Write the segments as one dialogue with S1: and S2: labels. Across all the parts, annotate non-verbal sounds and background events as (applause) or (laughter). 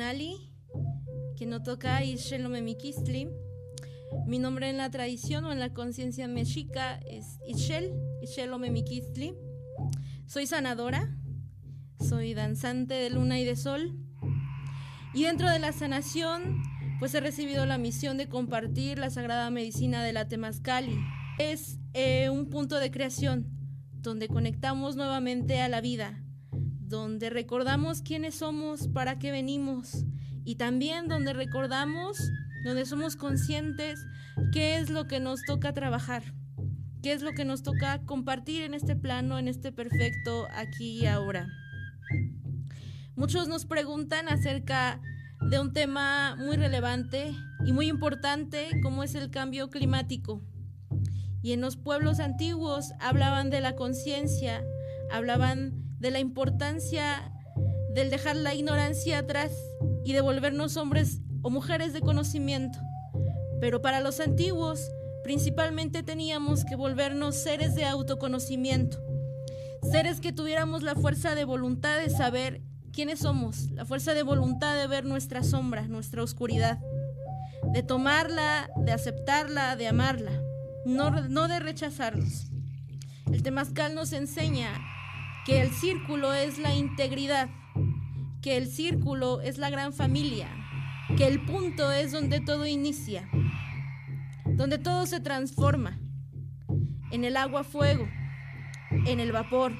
S1: Tonali, que no toca Mikistli. Mi nombre en la tradición o en la conciencia mexica es Ishel, Ishel Mikistli. Soy sanadora, soy danzante de luna y de sol. Y dentro de la sanación, pues he recibido la misión de compartir la sagrada medicina de la Temazcali. Es eh, un punto de creación donde conectamos nuevamente a la vida, donde recordamos quiénes somos, para qué venimos y también donde recordamos, donde somos conscientes qué es lo que nos toca trabajar, qué es lo que nos toca compartir en este plano, en este perfecto aquí y ahora. Muchos nos preguntan acerca de un tema muy relevante y muy importante como es el cambio climático. Y en los pueblos antiguos hablaban de la conciencia, hablaban de la importancia del dejar la ignorancia atrás y de volvernos hombres o mujeres de conocimiento. Pero para los antiguos, principalmente teníamos que volvernos seres de autoconocimiento, seres que tuviéramos la fuerza de voluntad de saber quiénes somos, la fuerza de voluntad de ver nuestra sombra, nuestra oscuridad, de tomarla, de aceptarla, de amarla, no, no de rechazarnos. El temazcal nos enseña que el círculo es la integridad, que el círculo es la gran familia, que el punto es donde todo inicia, donde todo se transforma, en el agua fuego, en el vapor.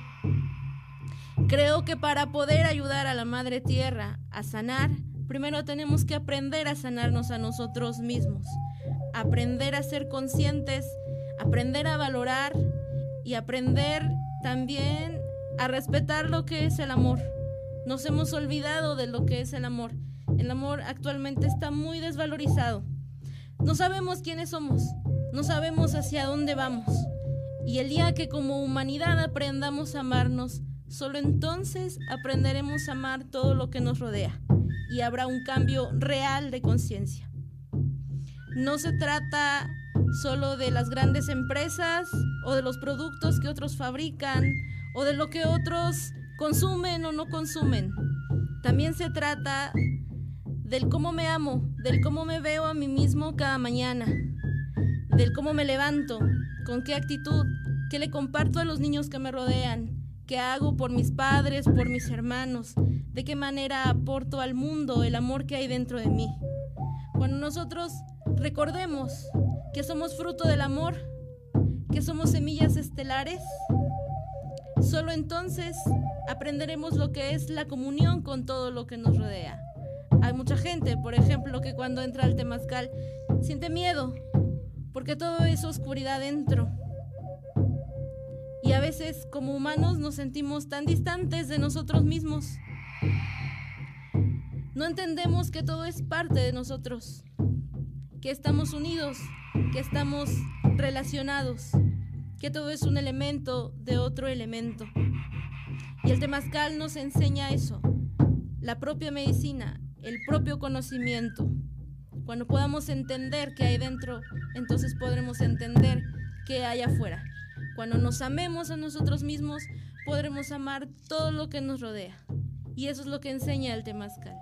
S1: Creo que para poder ayudar a la Madre Tierra a sanar, primero tenemos que aprender a sanarnos a nosotros mismos, aprender a ser conscientes, aprender a valorar y aprender también a respetar lo que es el amor. Nos hemos olvidado de lo que es el amor. El amor actualmente está muy desvalorizado. No sabemos quiénes somos, no sabemos hacia dónde vamos. Y el día que como humanidad aprendamos a amarnos, solo entonces aprenderemos a amar todo lo que nos rodea y habrá un cambio real de conciencia. No se trata solo de las grandes empresas o de los productos que otros fabrican o de lo que otros consumen o no consumen. También se trata del cómo me amo, del cómo me veo a mí mismo cada mañana, del cómo me levanto, con qué actitud, qué le comparto a los niños que me rodean, qué hago por mis padres, por mis hermanos, de qué manera aporto al mundo el amor que hay dentro de mí. Cuando nosotros recordemos que somos fruto del amor, que somos semillas estelares, Solo entonces aprenderemos lo que es la comunión con todo lo que nos rodea. Hay mucha gente, por ejemplo, que cuando entra al temazcal siente miedo, porque todo es oscuridad dentro. Y a veces como humanos nos sentimos tan distantes de nosotros mismos. No entendemos que todo es parte de nosotros, que estamos unidos, que estamos relacionados que todo es un elemento de otro elemento. Y el temazcal nos enseña eso, la propia medicina, el propio conocimiento. Cuando podamos entender qué hay dentro, entonces podremos entender qué hay afuera. Cuando nos amemos a nosotros mismos, podremos amar todo lo que nos rodea. Y eso es lo que enseña el temazcal.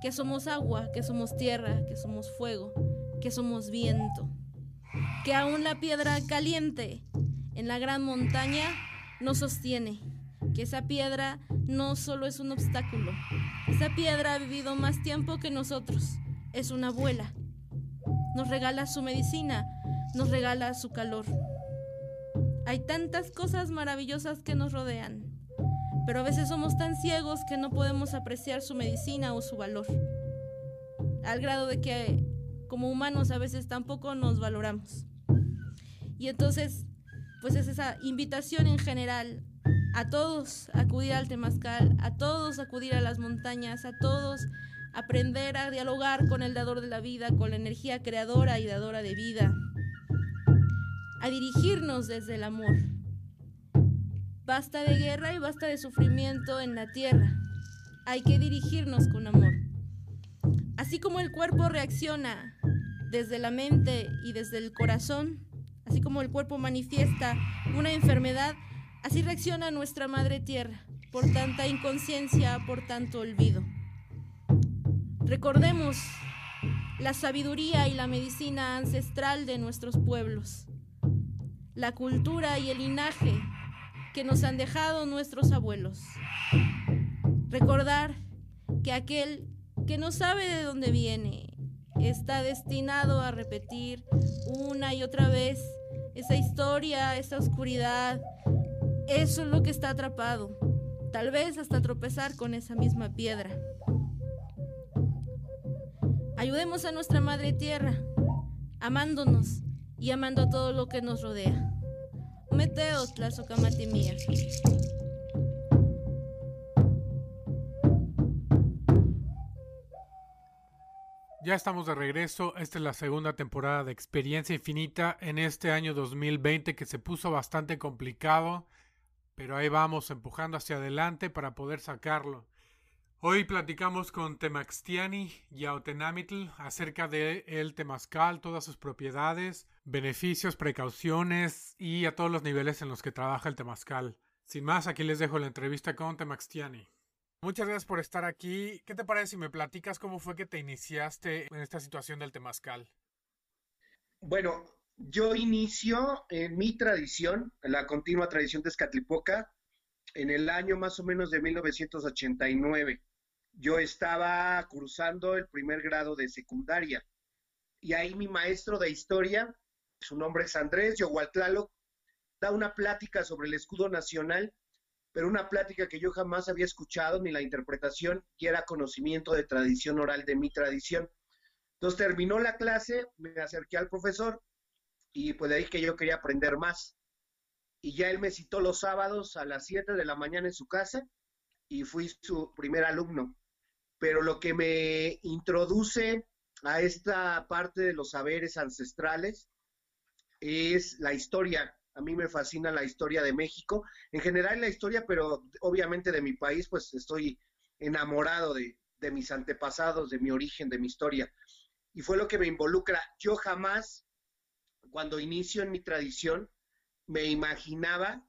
S1: Que somos agua, que somos tierra, que somos fuego, que somos viento. Que aún la piedra caliente en la gran montaña nos sostiene, que esa piedra no solo es un obstáculo, esa piedra ha vivido más tiempo que nosotros, es una abuela, nos regala su medicina, nos regala su calor. Hay tantas cosas maravillosas que nos rodean, pero a veces somos tan ciegos que no podemos apreciar su medicina o su valor, al grado de que como humanos a veces tampoco nos valoramos. Y entonces pues es esa invitación en general a todos acudir al temazcal, a todos acudir a las montañas, a todos aprender a dialogar con el dador de la vida, con la energía creadora y dadora de vida, a dirigirnos desde el amor. Basta de guerra y basta de sufrimiento en la tierra. Hay que dirigirnos con amor. Así como el cuerpo reacciona desde la mente y desde el corazón, Así como el cuerpo manifiesta una enfermedad, así reacciona nuestra Madre Tierra por tanta inconsciencia, por tanto olvido. Recordemos la sabiduría y la medicina ancestral de nuestros pueblos, la cultura y el linaje que nos han dejado nuestros abuelos. Recordar que aquel que no sabe de dónde viene está destinado a repetir una y otra vez esa historia, esa oscuridad. Eso es lo que está atrapado. Tal vez hasta tropezar con esa misma piedra. Ayudemos a nuestra Madre Tierra, amándonos y amando a todo lo que nos rodea. Meteos, mía.
S2: Ya estamos de regreso. Esta es la segunda temporada de Experiencia Infinita en este año 2020 que se puso bastante complicado, pero ahí vamos empujando hacia adelante para poder sacarlo. Hoy platicamos con Temaxtiani Yautenamitl acerca de el temazcal, todas sus propiedades, beneficios, precauciones y a todos los niveles en los que trabaja el temazcal. Sin más, aquí les dejo la entrevista con Temaxtiani. Muchas gracias por estar aquí. ¿Qué te parece si me platicas cómo fue que te iniciaste en esta situación del temazcal?
S3: Bueno, yo inicio en mi tradición, en la continua tradición de Escatlipoca, en el año más o menos de 1989. Yo estaba cursando el primer grado de secundaria y ahí mi maestro de historia, su nombre es Andrés Yogualtlalo, da una plática sobre el escudo nacional pero una plática que yo jamás había escuchado ni la interpretación, que era conocimiento de tradición oral de mi tradición. Entonces terminó la clase, me acerqué al profesor y pues de ahí que yo quería aprender más. Y ya él me citó los sábados a las 7 de la mañana en su casa y fui su primer alumno. Pero lo que me introduce a esta parte de los saberes ancestrales es la historia a mí me fascina la historia de México, en general la historia, pero obviamente de mi país, pues estoy enamorado de, mis antepasados, de mi origen, de mi historia. Y fue lo que me involucra. Yo jamás, cuando inicio en mi tradición, me imaginaba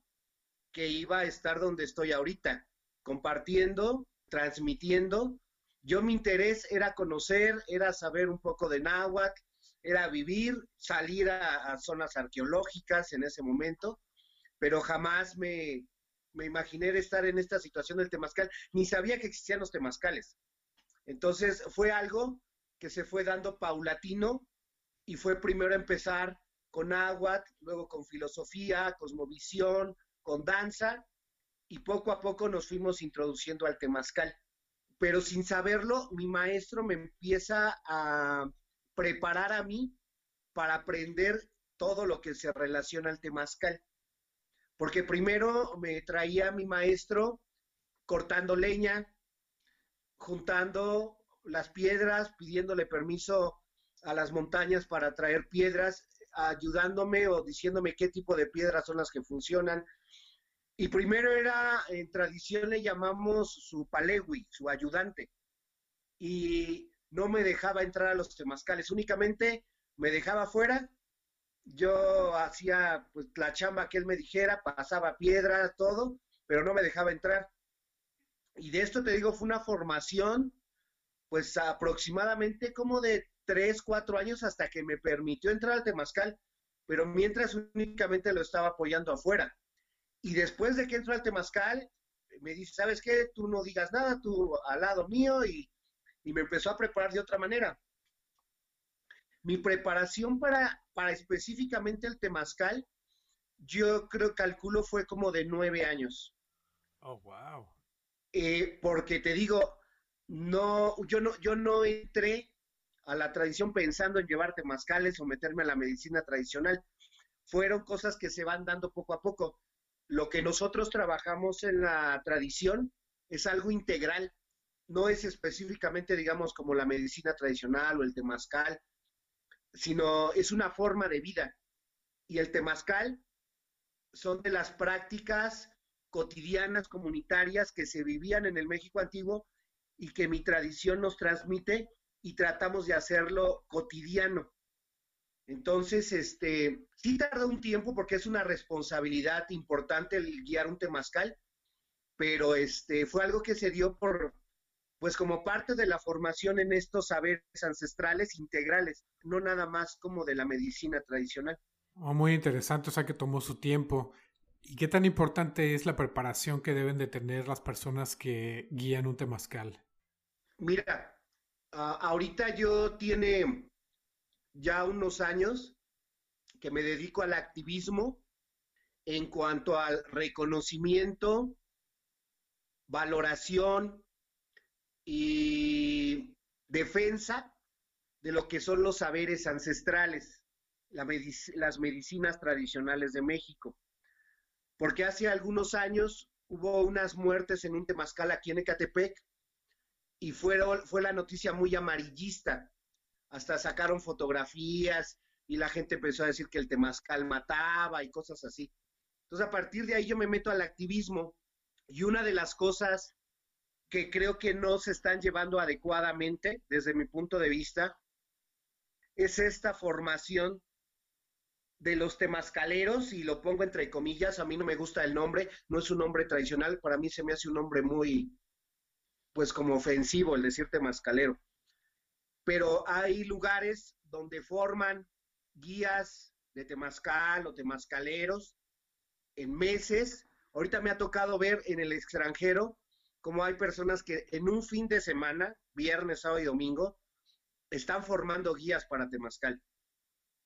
S3: que iba a estar donde estoy ahorita, compartiendo, transmitiendo. Yo mi interés era conocer, era saber un poco de náhuatl, era vivir, salir a, zonas arqueológicas en ese momento, pero jamás me, me imaginé estar en esta situación del temazcal, ni sabía que existían los temazcales. Entonces fue algo que se fue dando paulatino y fue primero empezar con agua, luego con filosofía, cosmovisión, con danza y poco a poco nos fuimos introduciendo al temazcal. Pero sin saberlo, mi maestro me empieza a, preparar a mí para aprender todo lo que se relaciona al temazcal. Porque primero me traía mi maestro cortando leña, juntando las piedras, pidiéndole permiso a las montañas para traer piedras, ayudándome o diciéndome qué tipo de piedras son las que funcionan. Y primero era, en tradición le llamamos su palewi, su ayudante. Y no me dejaba entrar a los temazcales, únicamente me dejaba fuera. Yo hacía pues la chamba que él me dijera, pasaba piedras, todo, pero no me dejaba entrar. Y de esto te digo, fue una formación, pues aproximadamente como de tres, cuatro años hasta que me permitió entrar al temazcal, pero mientras únicamente lo estaba apoyando afuera. Y después de que entró al temazcal, me dice, ¿sabes qué? Tú no digas nada, tú al lado mío y y me empezó a preparar de otra manera. Mi preparación para, para específicamente el temazcal, yo creo, calculo, fue como de nueve años.
S2: Oh, wow.
S3: Eh, porque te digo, no, yo no, yo no entré a la tradición pensando en llevar temazcales o meterme a la medicina tradicional. Fueron cosas que se van dando poco a poco. Lo que nosotros trabajamos en la tradición es algo integral no es específicamente, digamos, como la medicina tradicional o el temazcal, sino es una forma de vida. Y el temazcal son de las prácticas cotidianas, comunitarias que se vivían en el México antiguo y que mi tradición nos transmite y tratamos de hacerlo cotidiano. Entonces, este, sí tarda un tiempo porque es una responsabilidad importante el guiar un temazcal, pero este, fue algo que se dio por, pues como parte de la formación en estos saberes ancestrales integrales, no nada más como de la medicina tradicional.
S2: Oh, muy interesante, o sea que tomó su tiempo. ¿Y qué tan importante es la preparación que deben de tener las personas que guían un temazcal?
S3: Mira, ahorita yo tiene ya unos años que me dedico al activismo en cuanto al reconocimiento, valoración y defensa de lo que son los saberes ancestrales, las medicinas tradicionales de México. Porque hace algunos años hubo unas muertes en un temazcal aquí en Ecatepec y fue la noticia muy amarillista. Hasta sacaron fotografías y la gente empezó a decir que el temazcal mataba y cosas así. Entonces, a partir de ahí yo me meto al activismo y una de las cosas que creo que no se están llevando adecuadamente desde mi punto de vista es esta formación de los temascaleros, y lo pongo entre comillas, a mí no me gusta el nombre, no es un nombre tradicional, para mí se me hace un nombre muy, pues como ofensivo el decir temascalero. Pero hay lugares donde forman guías de temazcal o temascaleros en meses. Ahorita me ha tocado ver en el extranjero cómo hay personas que en un fin de semana, viernes, sábado y domingo, están formando guías para temazcal.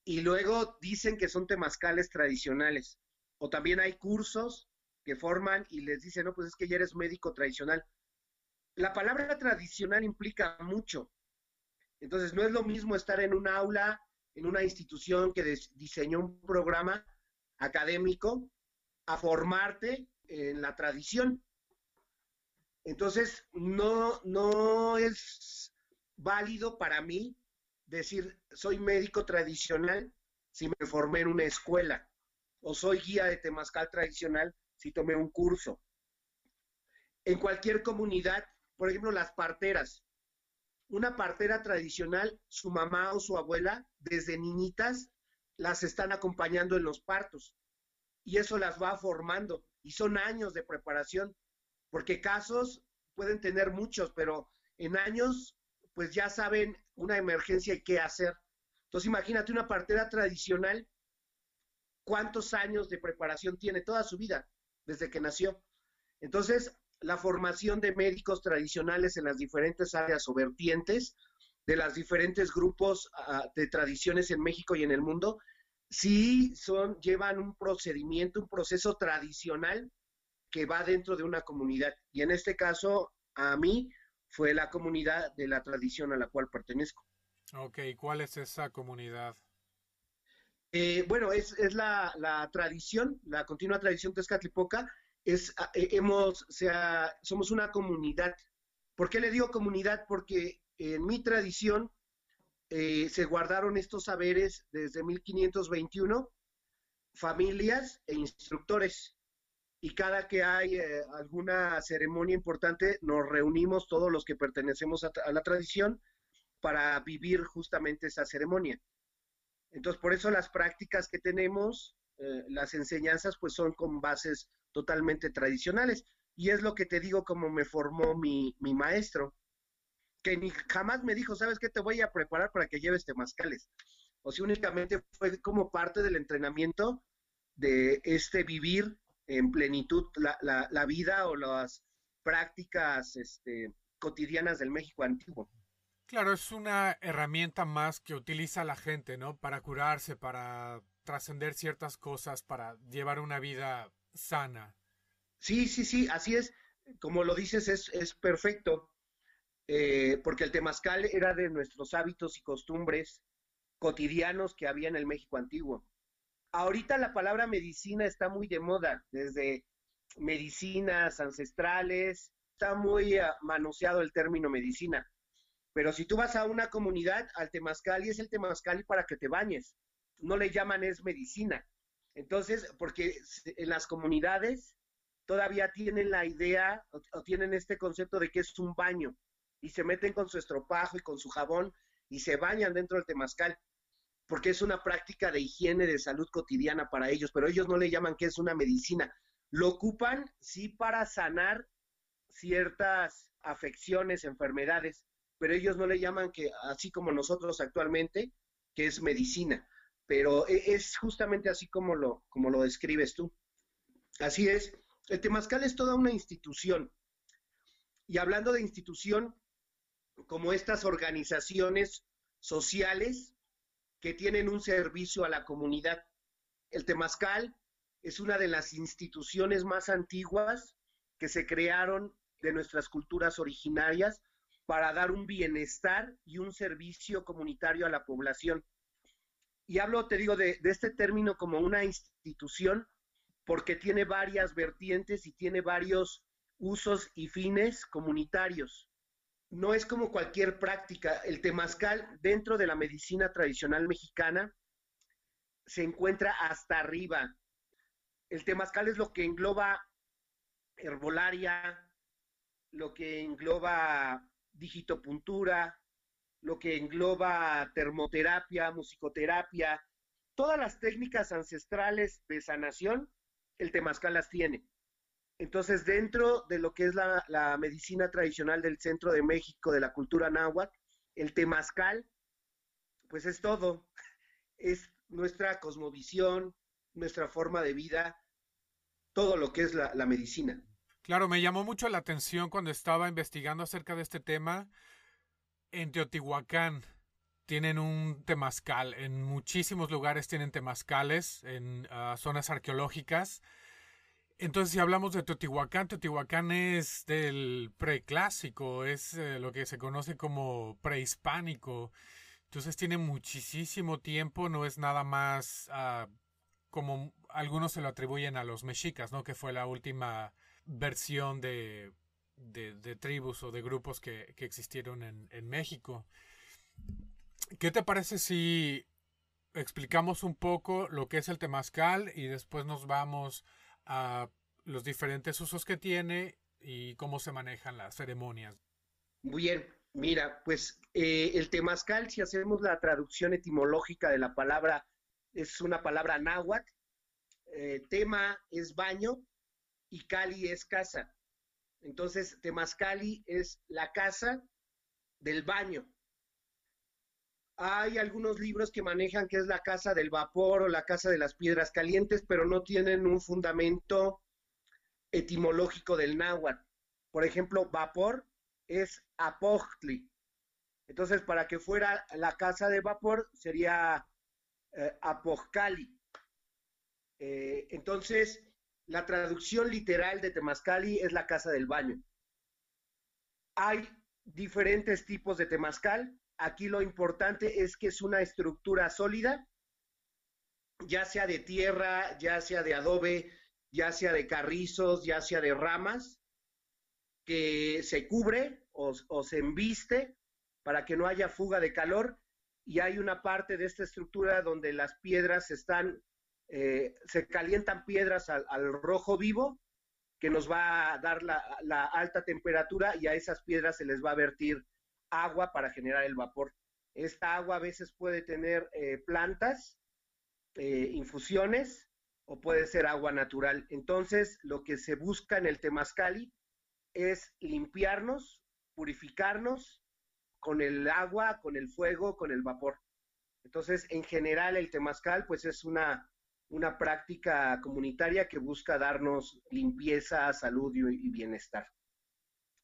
S3: Y luego dicen que son temazcales tradicionales. O también hay cursos que forman y les dicen, no, pues es que ya eres médico tradicional. La palabra tradicional implica mucho. Entonces, no es lo mismo estar en un aula, en una institución que diseñó un programa académico, a formarte en la tradición. Entonces, no, no es válido para mí decir, soy médico tradicional si me formé en una escuela, o soy guía de temazcal tradicional si tomé un curso. En cualquier comunidad, por ejemplo, las parteras. Una partera tradicional, su mamá o su abuela, desde niñitas, las están acompañando en los partos y eso las va formando y son años de preparación, porque casos pueden tener muchos, pero en años pues ya saben una emergencia y qué hacer. Entonces imagínate una partera tradicional, cuántos años de preparación tiene toda su vida desde que nació. Entonces, la formación de médicos tradicionales en las diferentes áreas o vertientes de los diferentes grupos ah, de tradiciones en México y en el mundo sí son, llevan un procedimiento, un proceso tradicional que va dentro de una comunidad. Y en este caso, a mí fue la comunidad de la tradición a la cual pertenezco.
S2: Ok, ¿cuál es esa comunidad?
S3: Eh, bueno, es, es la, la, tradición, la continua tradición Tezcatlipoca, es, ah, eh, hemos, sea, somos una comunidad. ¿Por qué le digo comunidad? Porque en mi tradición eh, se guardaron estos saberes desde 1521, familias e instructores. Y cada que hay eh, alguna ceremonia importante, nos reunimos todos los que pertenecemos a, la tradición para vivir justamente esa ceremonia. Entonces, por eso las prácticas que tenemos, eh, las enseñanzas, pues son con bases totalmente tradicionales. Y es lo que te digo como me formó mi maestro que ni jamás me dijo, ¿sabes qué? Te voy a preparar para que lleves temazcales. O sea, únicamente fue como parte del entrenamiento de este vivir en plenitud la, vida o las prácticas este, cotidianas del México antiguo.
S2: Claro, es una herramienta más que utiliza la gente, ¿no? Para curarse, para trascender ciertas cosas, para llevar una vida sana.
S3: Sí, sí, sí, así es. Como lo dices, es, es perfecto. Eh, porque el temazcal era de nuestros hábitos y costumbres cotidianos que había en el México antiguo. Ahorita la palabra medicina está muy de moda, desde medicinas ancestrales, está muy uh, manoseado el término medicina. Pero si tú vas a una comunidad, al temazcal y es el temazcal para que te bañes, no le llaman es medicina. Entonces, porque en las comunidades todavía tienen la idea o tienen este concepto de que es un baño y se meten con su estropajo y con su jabón y se bañan dentro del temazcal, porque es una práctica de higiene, de salud cotidiana para ellos, pero ellos no le llaman que es una medicina. Lo ocupan, sí, para sanar ciertas afecciones, enfermedades, pero ellos no le llaman que, así como nosotros actualmente, que es medicina, pero e, es justamente así como lo, como lo describes tú. Así es, el Temazcal es toda una institución. Y hablando de institución, como estas organizaciones sociales que tienen un servicio a la comunidad. El Temazcal es una de las instituciones más antiguas que se crearon de nuestras culturas originarias para dar un bienestar y un servicio comunitario a la población. Y hablo, te digo, de, este término como una institución porque tiene varias vertientes y tiene varios usos y fines comunitarios. No es como cualquier práctica. El temazcal dentro de la medicina tradicional mexicana se encuentra hasta arriba. El temazcal es lo que engloba herbolaria, lo que engloba digitopuntura, lo que engloba termoterapia, musicoterapia, todas las técnicas ancestrales de sanación, el temazcal las tiene. Entonces, dentro de lo que es la, medicina tradicional del centro de México, de la cultura náhuatl, el temazcal, pues es todo. Es nuestra cosmovisión, nuestra forma de vida, todo lo que es la, medicina.
S2: Claro, me llamó mucho la atención cuando estaba investigando acerca de este tema. En Teotihuacán tienen un temazcal, en muchísimos lugares tienen temazcales, en ah, zonas arqueológicas. Entonces, si hablamos de Teotihuacán, Teotihuacán es del preclásico, es eh, lo que se conoce como prehispánico. Entonces tiene muchísimo tiempo, no es nada más ah, como algunos se lo atribuyen a los mexicas, ¿no? Que fue la última versión de, de, tribus o de grupos que, existieron en, en, México. ¿Qué te parece si explicamos un poco lo que es el temazcal y después nos vamos a los diferentes usos que tiene y cómo se manejan las ceremonias?
S3: Bien, mira, pues eh, el temazcal, si hacemos la traducción etimológica de la palabra, es una palabra náhuatl, eh, tema es baño y Cali es casa. Entonces, Temazcali es la casa del baño. Hay algunos libros que manejan que es la casa del vapor o la casa de las piedras calientes, pero no tienen un fundamento etimológico del náhuatl. Por ejemplo, vapor es apochtli. Entonces, para que fuera la casa de vapor sería eh, eh entonces, la traducción literal de Temazcali es la casa del baño. Hay diferentes tipos de temazcal. Aquí lo importante es que es una estructura sólida, ya sea de tierra, ya sea de adobe, ya sea de carrizos, ya sea de ramas, que se cubre o, se embiste para que no haya fuga de calor. Y hay una parte de esta estructura donde las piedras están eh, se calientan piedras al, rojo vivo que nos va a dar la, alta temperatura y a esas piedras se les va a vertir agua para generar el vapor. Esta agua a veces puede tener eh, plantas, eh, infusiones o puede ser agua natural. Entonces, lo que se busca en el temazcali es limpiarnos, purificarnos con el agua, con el fuego, con el vapor. Entonces, en general, el temazcal, pues es una una práctica comunitaria que busca darnos limpieza, salud y, bienestar.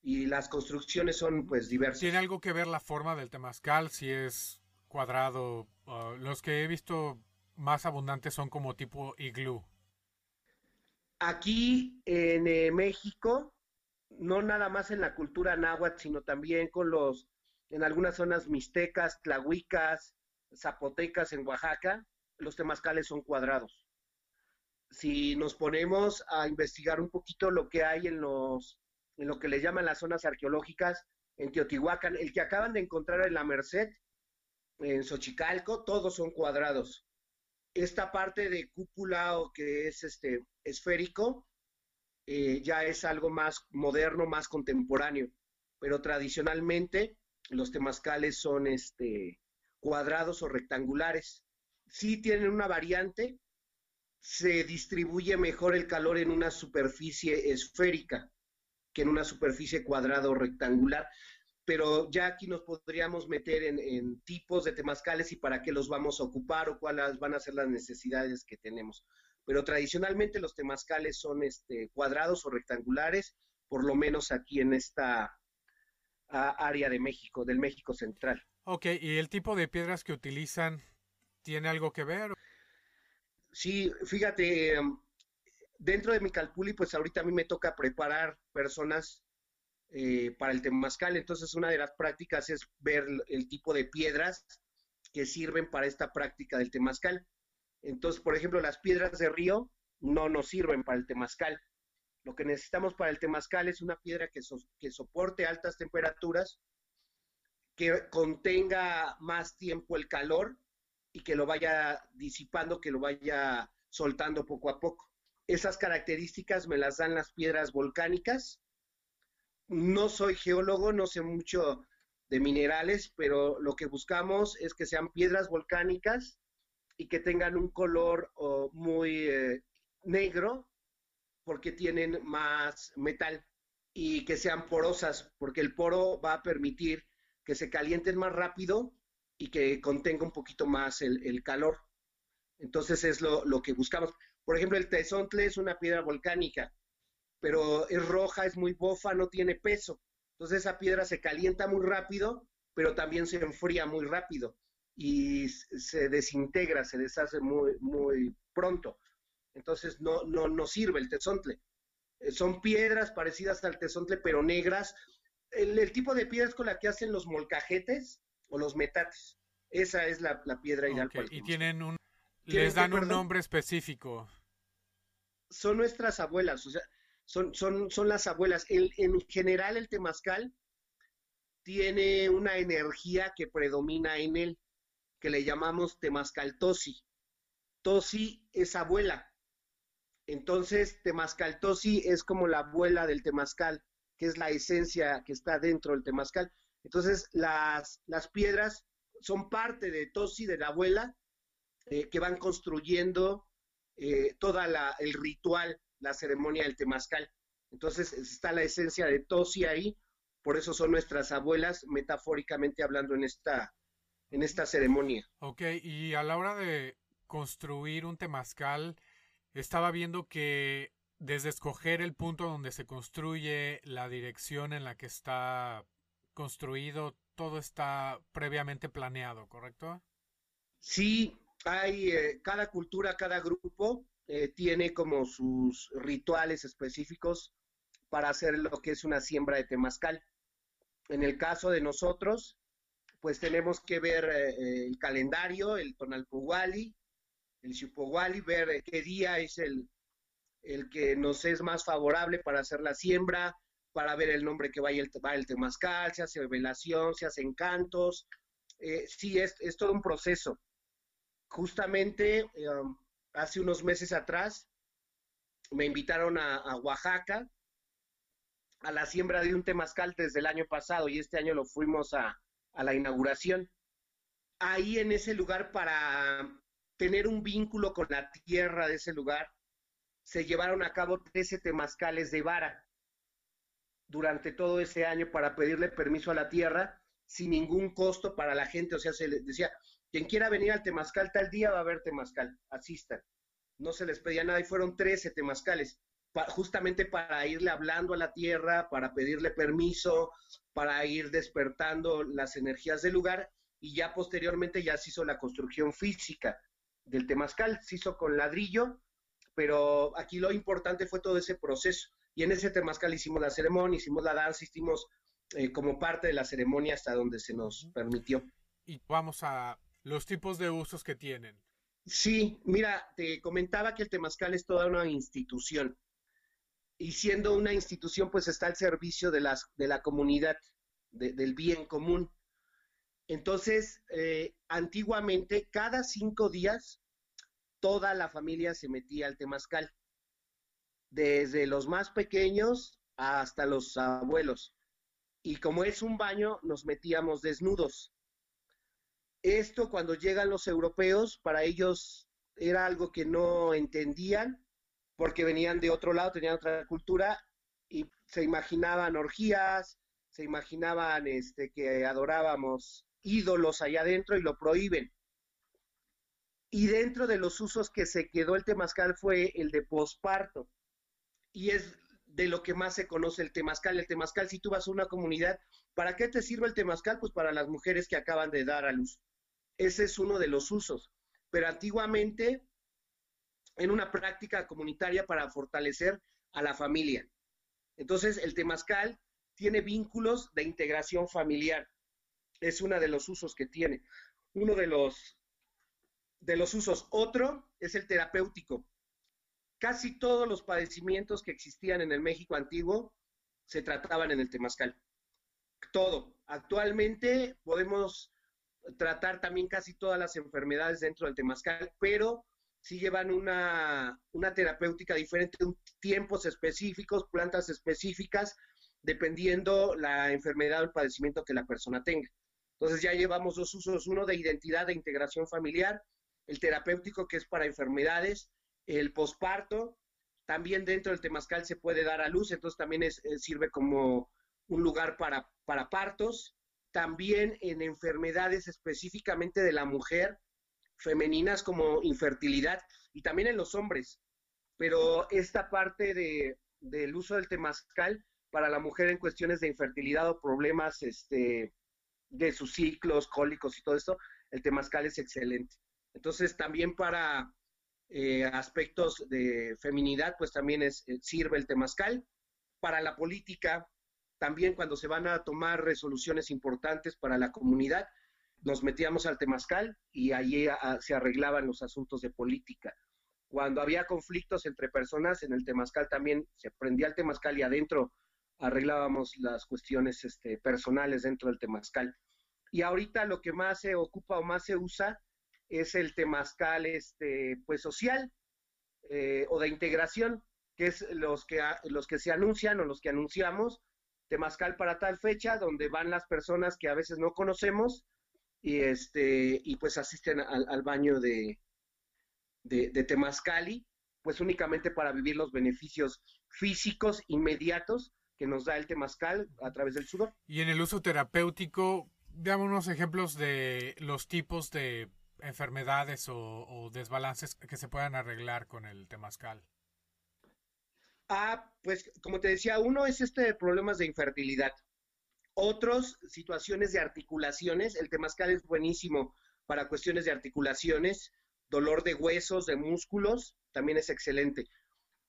S3: Y las construcciones son pues diversas.
S2: ¿Tiene algo que ver la forma del temazcal? Si es cuadrado, los que he visto más abundantes son como tipo iglú.
S3: Aquí en eh, México, no nada más en la cultura náhuatl, sino también con los, en algunas zonas mixtecas, tlahuicas, zapotecas en Oaxaca, los temazcales son cuadrados. Si nos ponemos a investigar un poquito lo que hay en los en lo que le llaman las zonas arqueológicas en Teotihuacán, el que acaban de encontrar en la Merced, en Xochicalco, todos son cuadrados. Esta parte de cúpula o que es este esférico eh, ya es algo más moderno, más contemporáneo, pero tradicionalmente los temazcales son este cuadrados o rectangulares sí tienen una variante, se distribuye mejor el calor en una superficie esférica, que en una superficie cuadrada o rectangular. Pero ya aquí nos podríamos meter en, tipos de temazcales y para qué los vamos a ocupar o cuáles van a ser las necesidades que tenemos. Pero tradicionalmente los temazcales son este, cuadrados o rectangulares, por lo menos aquí en esta área de México, del México central.
S2: Ok, ¿y el tipo de piedras que utilizan tiene algo que ver?
S3: Sí, fíjate, em, dentro de mi calpuli, pues ahorita a mí me toca preparar personas eh, para el temazcal, entonces una de las prácticas es ver el, tipo de piedras que sirven para esta práctica del temazcal. Entonces, por ejemplo, las piedras de río no nos sirven para el temazcal. Lo que necesitamos para el temazcal es una piedra que, que soporte altas temperaturas, que contenga más tiempo el calor y que lo vaya disipando, que lo vaya soltando poco a poco. Esas características me las dan las piedras volcánicas. No soy geólogo, no sé mucho de minerales, pero lo que buscamos es que sean piedras volcánicas y que tengan un color muy eh, negro porque tienen más metal y que sean porosas porque el poro va a permitir que se calienten más rápido y que contenga un poquito más el, calor. Entonces es lo, lo, que buscamos. Por ejemplo, el tezontle es una piedra volcánica, pero es roja, es muy bofa, no tiene peso. Entonces esa piedra se calienta muy rápido, pero también se enfría muy rápido y se desintegra, se deshace muy, muy pronto. Entonces no, no, no sirve el tezontle. Eh, son piedras parecidas al tezontle, pero negras. El, tipo de piedras con la que hacen los molcajetes o los metates. Esa es la, piedra ideal.
S2: y tienen un, les dan un nombre específico.
S3: Son nuestras abuelas, o sea, son, son, son las abuelas. El, en general el temazcal tiene una energía que predomina en él, que le llamamos temazcal tosi. Tosi es abuela. Entonces, temazcal tosi es como la abuela del temazcal, que es la esencia que está dentro del temazcal. Entonces, las, las piedras son parte de tosi, de la abuela, eh, que van construyendo eh, toda la, el ritual, la ceremonia del temazcal. Entonces está la esencia de Tosi ahí, por eso son nuestras abuelas, metafóricamente hablando en esta, en esta ceremonia.
S2: Ok, y a la hora de construir un temazcal, estaba viendo que desde escoger el punto donde se construye, la dirección en la que está construido, todo está previamente planeado, ¿correcto?
S3: Sí, hay eh, cada cultura, cada grupo eh, tiene como sus rituales específicos para hacer lo que es una siembra de temazcal. En el caso de nosotros, pues tenemos que ver eh, el calendario, el Tonalpohuali, el Xupohuali, ver qué día es el, el que nos es más favorable para hacer la siembra, para ver el nombre que va el, temazcal, se hace revelación, se hacen cantos. sí, es, es todo un proceso justamente em, hace unos meses atrás me invitaron a, Oaxaca a la siembra de un temazcal desde el año pasado y este año lo fuimos a, a la inauguración. Ahí en ese lugar para tener un vínculo con la tierra de ese lugar, se llevaron a cabo 13 temazcales de vara durante todo ese año para pedirle permiso a la tierra sin ningún costo para la gente. O sea, se les decía, quien quiera venir al Temazcal tal día va a haber Temazcal, asistan. No se les pedía nada y fueron 13 Temazcales, justamente para irle hablando a la tierra, para pedirle permiso, para ir despertando las energías del lugar y ya posteriormente ya se hizo la construcción física del Temazcal, se hizo con ladrillo, pero aquí lo importante fue todo ese proceso. Y en ese Temazcal hicimos la ceremonia, hicimos la danza, hicimos eh, como parte de la ceremonia hasta donde se nos permitió.
S2: Y vamos a los tipos de usos que tienen.
S3: Sí, mira, te comentaba que el Temazcal es toda una institución. Y siendo una institución, pues está al servicio de, las, de la comunidad, del bien común. Entonces, eh, antiguamente, cada cinco días, toda la familia se metía al Temazcal, desde los más pequeños hasta los abuelos. Y como es un baño, nos metíamos desnudos. Esto cuando llegan los europeos, para ellos era algo que no entendían porque venían de otro lado, tenían otra cultura y se imaginaban orgías, se imaginaban este, que adorábamos ídolos allá adentro y lo prohíben. Y dentro de los usos que se quedó el temazcal fue el de posparto. Y es de lo que más se conoce el temazcal. El temazcal, si tú vas a una comunidad, ¿para qué te sirve el temazcal? Pues para las mujeres que acaban de dar a luz. Ese es uno de los usos. Pero antiguamente, en una práctica comunitaria para fortalecer a la familia. Entonces, el temazcal tiene vínculos de integración familiar. Es uno de los usos que tiene. Uno de los, de los usos. Otro es el terapéutico. Casi todos los padecimientos que existían en el México antiguo se trataban en el temazcal. Todo. Actualmente podemos tratar también casi todas las enfermedades dentro del temazcal, pero sí llevan una, una terapéutica diferente, tiempos específicos, plantas específicas, dependiendo la enfermedad o el padecimiento que la persona tenga. Entonces ya llevamos dos usos, uno de identidad de integración familiar, el terapéutico que es para enfermedades, el posparto, también dentro del temazcal se puede dar a luz, entonces también eh, sirve como un lugar para partos, también en enfermedades específicamente de la mujer, femeninas como infertilidad y también en los hombres. Pero esta parte de, del uso del temazcal para la mujer en cuestiones de infertilidad o problemas este, de sus ciclos, cólicos y todo esto, el temazcal es excelente. Entonces también para eh, aspectos de feminidad, pues también eh, sirve el temazcal. Para la política, también cuando se van a tomar resoluciones importantes para la comunidad, nos metíamos al temazcal y allí se arreglaban los asuntos de política. Cuando había conflictos entre personas, en el temazcal también se prendía el temazcal y adentro arreglábamos las cuestiones este, personales dentro del temazcal. Y ahorita lo que más se ocupa o más se usa es el temazcal este, pues social eh, o de integración, que es los que, los que se anuncian o los que anunciamos, temazcal para tal fecha, donde van las personas que a veces no conocemos y, este, y pues asisten al, baño de, de, Temazcali, pues únicamente para vivir los beneficios físicos inmediatos que nos da el temazcal a través del sudor.
S2: Y en el uso terapéutico, veamos unos ejemplos de los tipos de enfermedades o, desbalances que se puedan arreglar con el temazcal.
S3: Ah, pues como te decía, uno es este de problemas de infertilidad. Otros, situaciones de articulaciones. El temazcal es buenísimo para cuestiones de articulaciones, dolor de huesos, de músculos, también es excelente.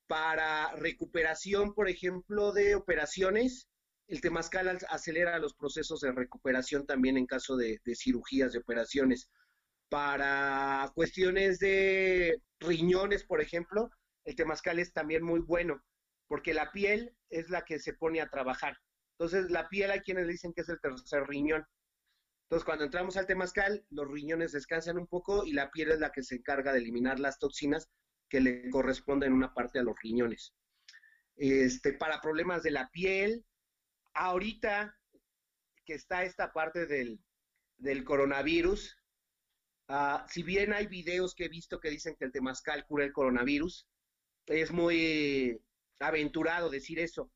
S3: Para recuperación, por ejemplo, de operaciones, el temazcal acelera los procesos de recuperación también en caso de, de cirugías, de operaciones. Para cuestiones de riñones, por ejemplo, el temazcal es también muy bueno, porque la piel es la que se pone a trabajar. Entonces, la piel hay quienes dicen que es el tercer riñón. Entonces, cuando entramos al temazcal, los riñones descansan un poco y la piel es la que se encarga de eliminar las toxinas que le corresponden una parte a los riñones. Este, para problemas de la piel, ahorita que está esta parte del, coronavirus, ah, si bien hay videos que he visto que dicen que el temazcal cura el coronavirus, es muy aventurado decir eso,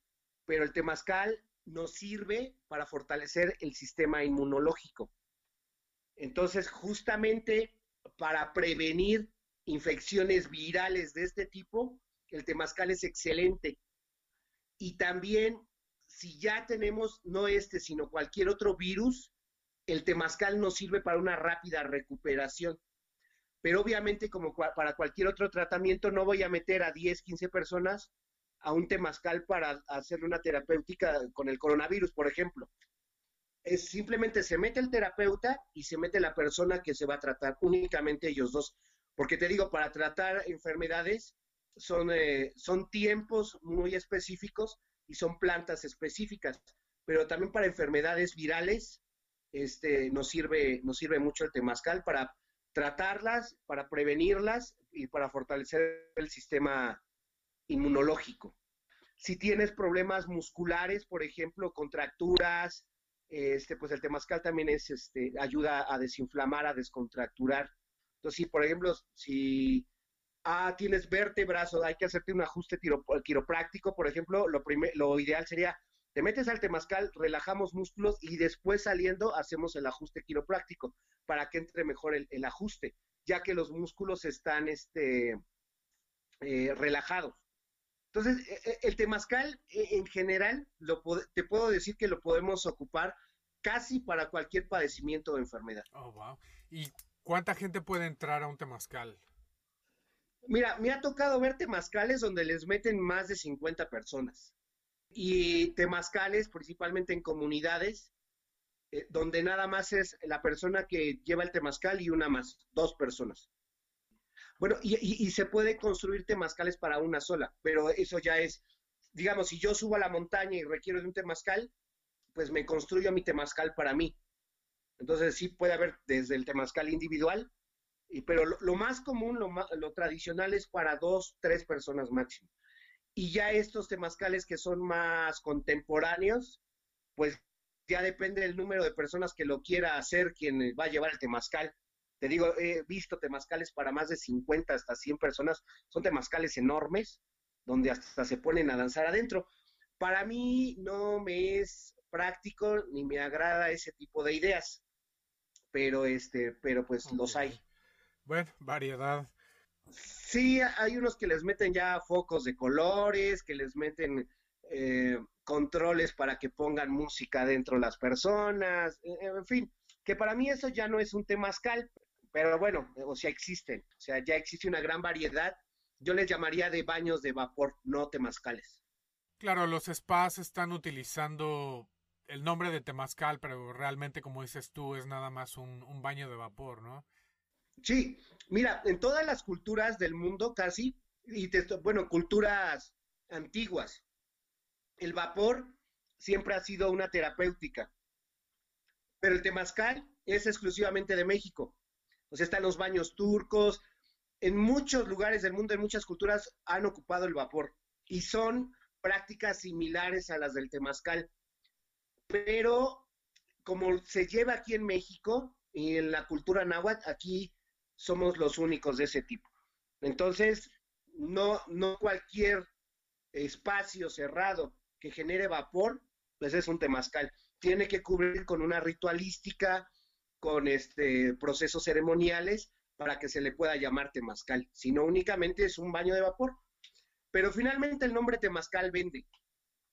S3: pero el temazcal nos sirve para fortalecer el sistema inmunológico. Entonces, justamente para prevenir infecciones virales de este tipo, el temazcal es excelente. Y también, si ya tenemos no este, sino cualquier otro virus, el temazcal nos sirve para una rápida recuperación. Pero obviamente, como para cualquier otro tratamiento, no voy a meter a 10, 15 personas a un temazcal para hacer una terapéutica con el coronavirus, por ejemplo. Es simplemente se mete el terapeuta y se mete la persona que se va a tratar, únicamente ellos dos. Porque te digo, para tratar enfermedades son, eh, son tiempos muy específicos y son plantas específicas, pero también para enfermedades virales este, nos, sirve, nos sirve mucho el temazcal para tratarlas, para prevenirlas y para fortalecer el sistema inmunológico. Si tienes problemas musculares, por ejemplo, contracturas, este, pues el temazcal también es, este, ayuda a desinflamar, a descontracturar. Entonces, si por ejemplo, si Ah, tienes vértebras o hay que hacerte un ajuste quiropráctico, por ejemplo, lo, lo ideal sería, te metes al temazcal, relajamos músculos y después saliendo hacemos el ajuste quiropráctico para que entre mejor el, ajuste, ya que los músculos están este, eh, relajados. Entonces, e, e, el temazcal e, en general, lo, te puedo decir que lo podemos ocupar casi para cualquier padecimiento o enfermedad.
S2: Oh, wow. ¿Y cuánta gente puede entrar a un temazcal?
S3: Mira, me ha tocado ver temazcales donde les meten más de 50 personas. Y temazcales principalmente en comunidades eh, donde nada más es la persona que lleva el temazcal y una más, dos personas. Bueno, y, se puede construir temazcales para una sola, pero eso ya es, digamos, si yo subo a la montaña y requiero de un temazcal, pues me construyo mi temazcal para mí. Entonces sí puede haber desde el temazcal individual, y, pero lo, más común, lo, lo tradicional es para dos, tres personas máximo. Y ya estos temazcales que son más contemporáneos, pues ya depende del número de personas que lo quiera hacer quien va a llevar el temazcal. Te digo, he visto temazcales para más de 50 hasta 100 personas. Son temazcales enormes, donde hasta se ponen a danzar adentro. Para mí no me es práctico ni me agrada ese tipo de ideas. Pero este, pero pues los hay.
S2: Bueno, variedad.
S3: Sí, hay unos que les meten ya focos de colores, que les meten eh, controles para que pongan música dentro las personas, en fin, que para mí eso ya no es un temazcal, pero bueno, o sea, existen, o sea, ya existe una gran variedad. Yo les llamaría de baños de vapor, no temazcales.
S2: Claro, los spas están utilizando el nombre de temazcal, pero realmente, como dices tú, es nada más un, baño de vapor, ¿no?
S3: Sí, mira, en todas las culturas del mundo casi, y bueno, culturas antiguas, el vapor siempre ha sido una terapéutica, pero el temazcal es exclusivamente de México. O sea, están los baños turcos. En muchos lugares del mundo, en muchas culturas, han ocupado el vapor y son prácticas similares a las del temazcal. Pero como se lleva aquí en México y en la cultura náhuatl, aquí somos los únicos de ese tipo. Entonces, no, no cualquier espacio cerrado que genere vapor, pues es un temazcal. Tiene que cubrir con una ritualística, con este procesos ceremoniales para que se le pueda llamar temazcal, sino únicamente es un baño de vapor. Pero finalmente el nombre temazcal vende.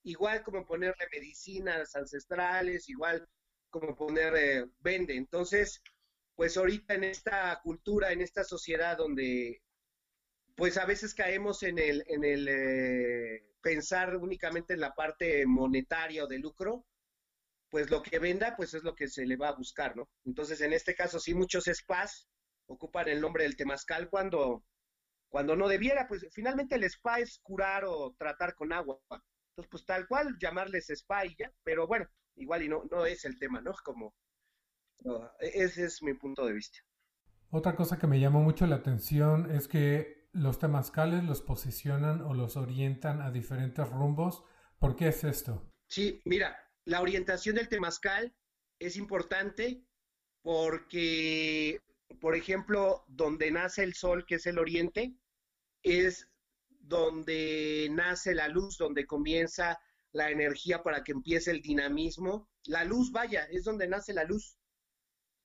S3: Igual como ponerle medicinas ancestrales, igual como poner eh, vende. Entonces, pues ahorita en esta cultura, en esta sociedad donde pues a veces caemos en el, en el eh, pensar únicamente en la parte monetaria o de lucro, pues lo que venda, pues es lo que se le va a buscar, ¿no? Entonces, en este caso, sí, muchos spas ocupan el nombre del temazcal cuando, cuando no debiera, pues finalmente el spa es curar o tratar con agua. Entonces, pues tal cual, llamarles spa y ya, pero bueno, igual y no, no es el tema, ¿no? Como, ese es mi punto de vista.
S2: Otra cosa que me llamó mucho la atención es que los temazcales los posicionan o los orientan a diferentes rumbos. ¿Por qué es esto?
S3: Sí, mira, la orientación del temazcal es importante porque, por ejemplo, donde nace el sol, que es el oriente, es donde nace la luz, donde comienza la energía para que empiece el dinamismo. La luz, vaya, es donde nace la luz.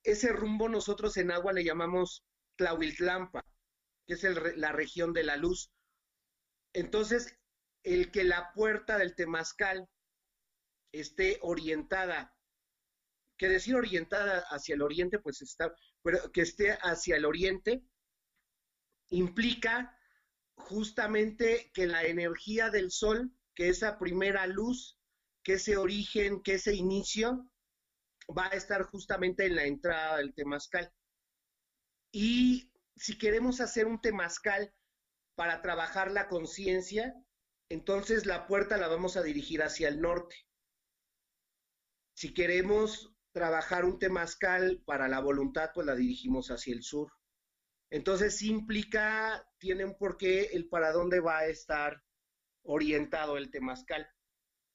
S3: Ese rumbo nosotros en agua le llamamos Tlahuiltlampa, que es la región de la luz. Entonces, el que la puerta del temazcal esté orientada, que decir orientada hacia el oriente, pues está, pero que esté hacia el oriente implica justamente que la energía del sol, que esa primera luz, que ese origen, que ese inicio, va a estar justamente en la entrada del temazcal. Y si queremos hacer un temazcal para trabajar la conciencia, entonces la puerta la vamos a dirigir hacia el norte. Si queremos trabajar un temazcal para la voluntad, pues la dirigimos hacia el sur. Entonces implica, tiene un porqué el para dónde va a estar orientado el temazcal.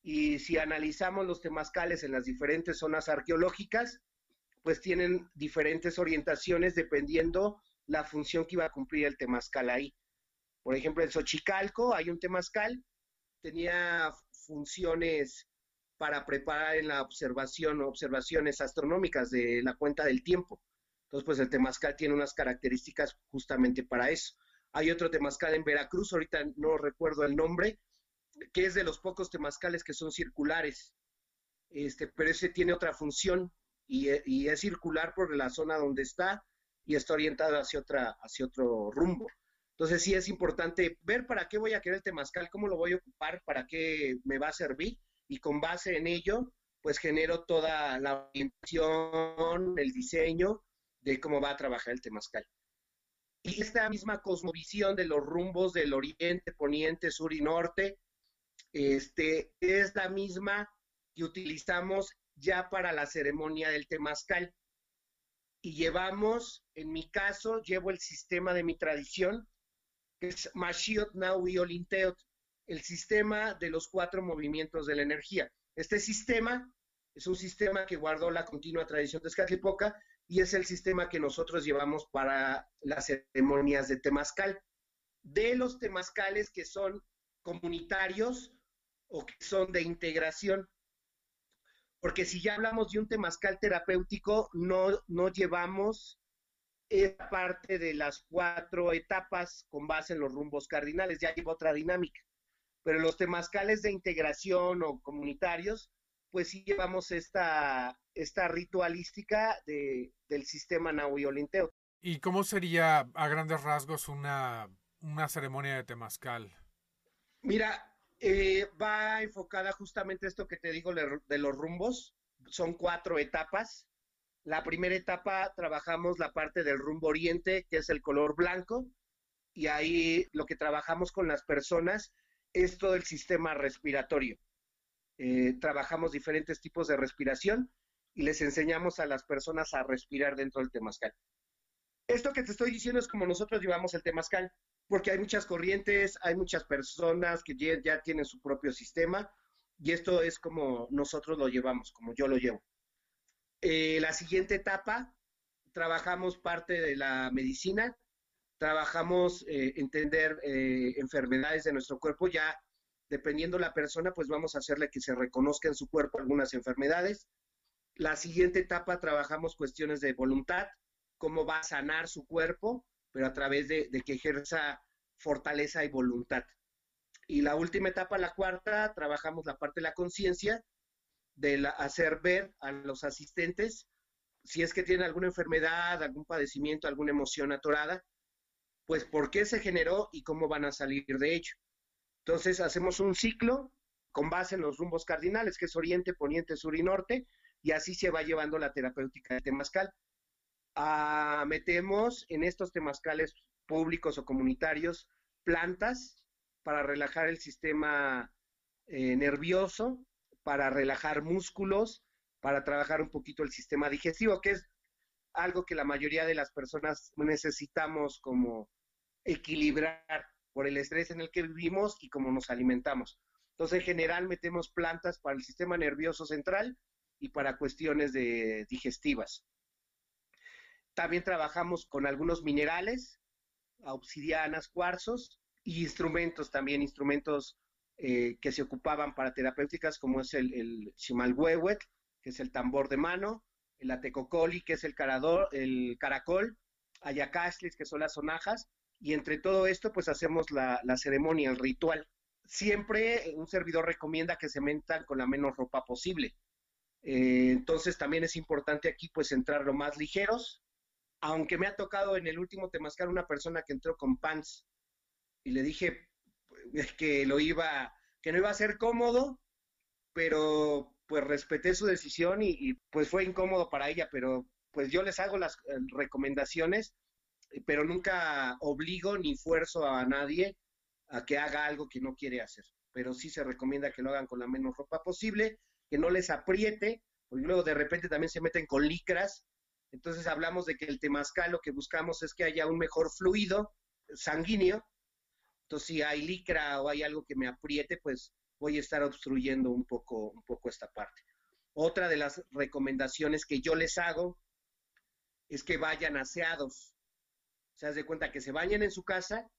S3: Y si analizamos los temazcales en las diferentes zonas arqueológicas, pues tienen diferentes orientaciones dependiendo la función que iba a cumplir el temazcal ahí. Por ejemplo, en Xochicalco hay un temazcal, tenía funciones para preparar en la observación, observaciones astronómicas de la cuenta del tiempo. Entonces, pues el temazcal tiene unas características justamente para eso. Hay otro temazcal en Veracruz, ahorita no recuerdo el nombre, que es de los pocos temazcales que son circulares. Este, pero ese tiene otra función y, y es circular por la zona donde está y está orientado hacia, otra, hacia otro rumbo. Entonces sí es importante ver para qué voy a querer el temazcal, cómo lo voy a ocupar, para qué me va a servir y con base en ello, pues genero toda la orientación, el diseño de cómo va a trabajar el temazcal. Y esta misma cosmovisión de los rumbos del oriente, poniente, sur y norte, este, es la misma que utilizamos ya para la ceremonia del temazcal. Y llevamos, en mi caso, llevo el sistema de mi tradición, que es Mashiot Naui Olinteot, el sistema de los cuatro movimientos de la energía. Este sistema es un sistema que guardó la continua tradición de Escatlipoca y es el sistema que nosotros llevamos para las ceremonias de temazcal. De los temazcales que son comunitarios o que son de integración. Porque si ya hablamos de un temazcal terapéutico, no, no llevamos esa parte de las cuatro etapas con base en los rumbos cardinales, ya lleva otra dinámica. Pero los temazcales de integración o comunitarios, pues sí llevamos esta, esta ritualística de, del sistema Nahui Olinteo.
S2: ¿Y cómo sería a grandes rasgos una, una ceremonia de temazcal?
S3: Mira, eh, va enfocada justamente esto que te digo de los rumbos. Son cuatro etapas. La primera etapa trabajamos la parte del rumbo oriente, que es el color blanco, y ahí lo que trabajamos con las personas es todo el sistema respiratorio. Eh, trabajamos diferentes tipos de respiración y les enseñamos a las personas a respirar dentro del temazcal. Esto que te estoy diciendo es como nosotros llevamos el temazcal porque hay muchas corrientes, hay muchas personas que ya, tienen su propio sistema y esto es como nosotros lo llevamos, como yo lo llevo. Eh, la siguiente etapa, trabajamos parte de la medicina, trabajamos eh, entender eh, enfermedades de nuestro cuerpo, ya dependiendo la persona, pues vamos a hacerle que se reconozca en su cuerpo algunas enfermedades. La siguiente etapa trabajamos cuestiones de voluntad, cómo va a sanar su cuerpo, pero a través de, que ejerza fortaleza y voluntad. Y la última etapa, la cuarta, trabajamos la parte de la conciencia, de hacer ver a los asistentes si es que tienen alguna enfermedad, algún padecimiento, alguna emoción atorada, pues por qué se generó y cómo van a salir de ello. Entonces hacemos un ciclo con base en los rumbos cardinales, que es oriente, poniente, sur y norte, y así se va llevando la terapéutica de temazcal. Ah, metemos en estos temazcales públicos o comunitarios plantas para relajar el sistema eh, nervioso, para relajar músculos, para trabajar un poquito el sistema digestivo, que es algo que la mayoría de las personas necesitamos como equilibrar por el estrés en el que vivimos y cómo nos alimentamos. Entonces, en general, metemos plantas para el sistema nervioso central y para cuestiones de digestivas. También trabajamos con algunos minerales, obsidianas, cuarzos y instrumentos también, instrumentos eh, que se ocupaban para terapéuticas como es el, el que es el tambor de mano, el atecocoli, que es el, carador, el caracol, ayacastles, que son las sonajas, y entre todo esto, pues hacemos la, ceremonia, el ritual. Siempre un servidor recomienda que se mentan con la menos ropa posible. Eh, entonces también es importante aquí pues entrar lo más ligeros, aunque me ha tocado en el último temazcal una persona que entró con pants y le dije pues, que que no iba a ser cómodo, pero pues respeté su decisión y, pues fue incómodo para ella, pero pues yo les hago las eh, recomendaciones, pero nunca obligo ni fuerzo a nadie a que haga algo que no quiere hacer, pero sí se recomienda que lo hagan con la menos ropa posible, que no les apriete, porque luego de repente también se meten con licras entonces hablamos de que el temazcal lo que buscamos es que haya un mejor fluido sanguíneo. Entonces si hay licra o hay algo que me apriete, pues voy a estar obstruyendo un poco, un poco esta parte. Otra de las recomendaciones que yo les hago es que vayan aseados. Se haz de cuenta que se bañen en su casa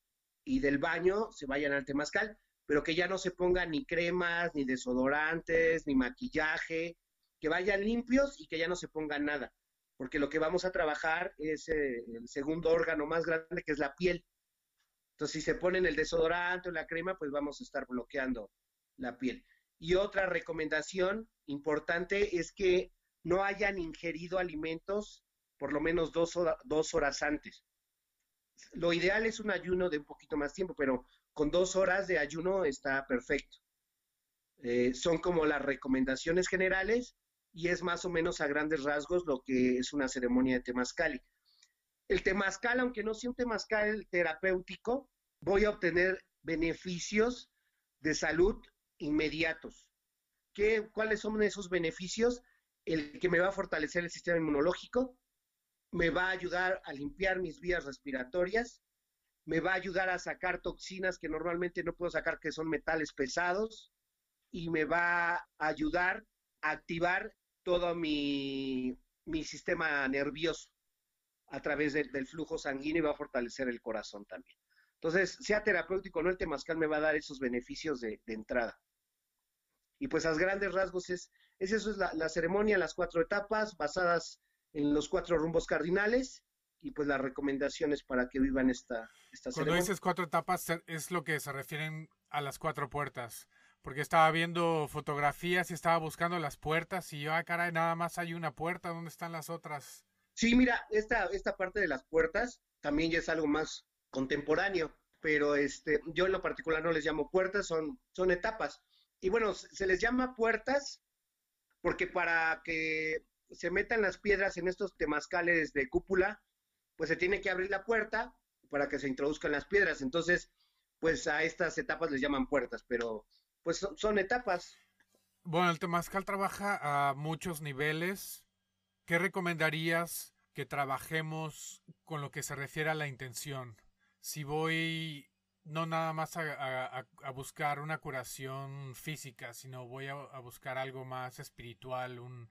S3: y del baño se vayan al temazcal, pero que ya no se pongan ni cremas, ni desodorantes, ni maquillaje, que vayan limpios y que ya no se pongan nada, porque lo que vamos a trabajar es eh, el segundo órgano más grande, que es la piel. Entonces, si se ponen el desodorante o la crema, pues vamos a estar bloqueando la piel. Y otra recomendación importante es que no hayan ingerido alimentos por lo menos dos, dos horas antes. Lo ideal es un ayuno de un poquito más tiempo, pero con dos horas de ayuno está perfecto. Eh, son como las recomendaciones generales y es más o menos a grandes rasgos lo que es una ceremonia de temazcali. El temazcal, aunque no sea un temazcal terapéutico, voy a obtener beneficios de salud inmediatos. ¿Qué, ¿Cuáles son esos beneficios? El que me va a fortalecer el sistema inmunológico, me va a ayudar a limpiar mis vías respiratorias, me va a ayudar a sacar toxinas que normalmente no puedo sacar, que son metales pesados, y me va a ayudar a activar todo mi, sistema nervioso a través del flujo sanguíneo y va a fortalecer el corazón también. Entonces, sea terapéutico no, el temazcal me va a dar esos beneficios de, entrada. Y pues a grandes rasgos es, es eso, es la ceremonia, las cuatro etapas basadas en los cuatro rumbos cardinales y pues las recomendaciones para que vivan esta, esta
S2: Cuando dices cuatro etapas es lo que se refieren a las cuatro puertas, porque estaba viendo fotografías y estaba buscando las puertas y yo, ah, caray, nada más hay una puerta, ¿dónde están las otras?
S3: Sí, mira, esta, esta parte de las puertas también ya es algo más contemporáneo, pero este, yo en lo particular no les llamo puertas, son, son etapas. Y bueno, se les llama puertas porque para que se metan las piedras en estos temazcales de cúpula, pues se tiene que abrir la puerta para que se introduzcan las piedras. Entonces, pues a estas etapas les llaman puertas, pero pues son, etapas.
S2: Bueno, el temazcal trabaja a muchos niveles. ¿Qué recomendarías que trabajemos con lo que se refiere a la intención? Si voy no nada más a, buscar una curación física, sino voy a, buscar algo más espiritual, un,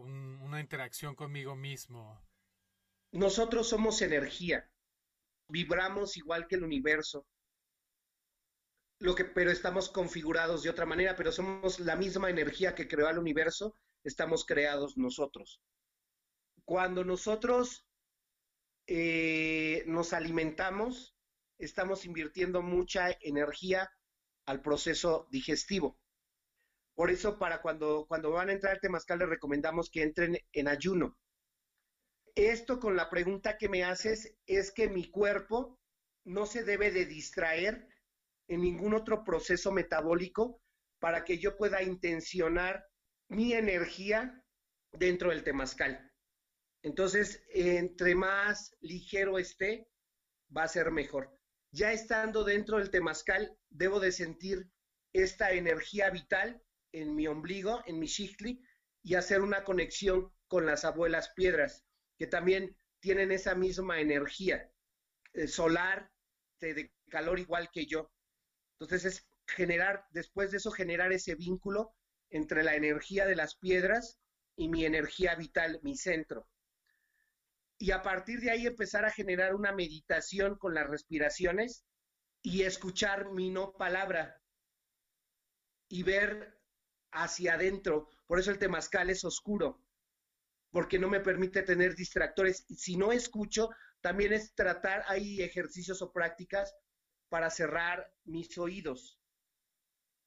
S2: una interacción conmigo mismo.
S3: Nosotros somos energía, vibramos igual que el universo, lo que, pero estamos configurados de otra manera, pero somos la misma energía que creó al universo, estamos creados nosotros. Cuando nosotros eh, nos alimentamos, estamos invirtiendo mucha energía al proceso digestivo. Por eso, para cuando, cuando van a entrar al temazcal, les recomendamos que entren en ayuno. Esto con la pregunta que me haces es que mi cuerpo no se debe de distraer en ningún otro proceso metabólico para que yo pueda intencionar mi energía dentro del temazcal. Entonces, entre más ligero esté, va a ser mejor. Ya estando dentro del temazcal, debo de sentir esta energía vital en mi ombligo, en mi shikli, y hacer una conexión con las abuelas piedras, que también tienen esa misma energía eh, solar, de, calor igual que yo. Entonces es generar, después de eso, generar ese vínculo entre la energía de las piedras y mi energía vital, mi centro. Y a partir de ahí empezar a generar una meditación con las respiraciones y escuchar mi no palabra y ver hacia adentro. Por eso el temazcal es oscuro, porque no me permite tener distractores. Si no escucho, también es tratar, hay ejercicios o prácticas para cerrar mis oídos,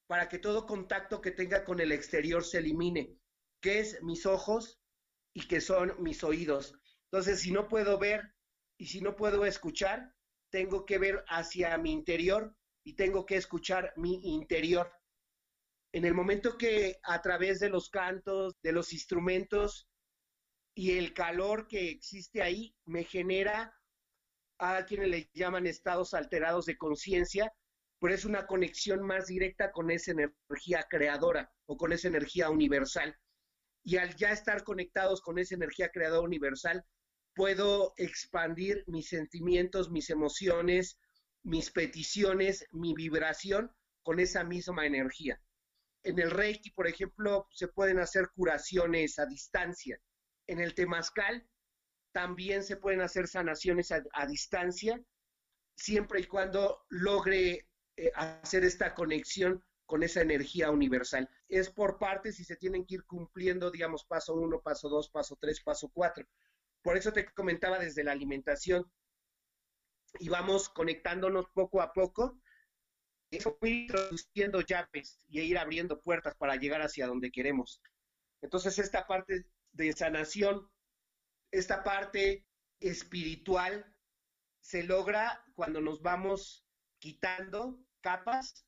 S3: para que todo contacto que tenga con el exterior se elimine, que es mis ojos y que son mis oídos. Entonces, si no puedo ver y si no puedo escuchar, tengo que ver hacia mi interior y tengo que escuchar mi interior en el momento que a través de los cantos, de los instrumentos y el calor que existe ahí, me genera a quienes le llaman estados alterados de conciencia, pero es una conexión más directa con esa energía creadora o con esa energía universal. Y al ya estar conectados con esa energía creadora universal, puedo expandir mis sentimientos, mis emociones, mis peticiones, mi vibración con esa misma energía en el Reiki, por ejemplo, se pueden hacer curaciones a distancia. En el Temazcal también se pueden hacer sanaciones a, distancia siempre y cuando logre eh, hacer esta conexión con esa energía universal. Es por partes y se tienen que ir cumpliendo, digamos, paso uno, paso dos, paso tres, paso cuatro. Por eso te comentaba desde la alimentación y vamos conectándonos poco a poco, eso ir introduciendo llaves y ir abriendo puertas para llegar hacia donde queremos. Entonces, esta parte de sanación, esta parte espiritual, se logra cuando nos vamos quitando capas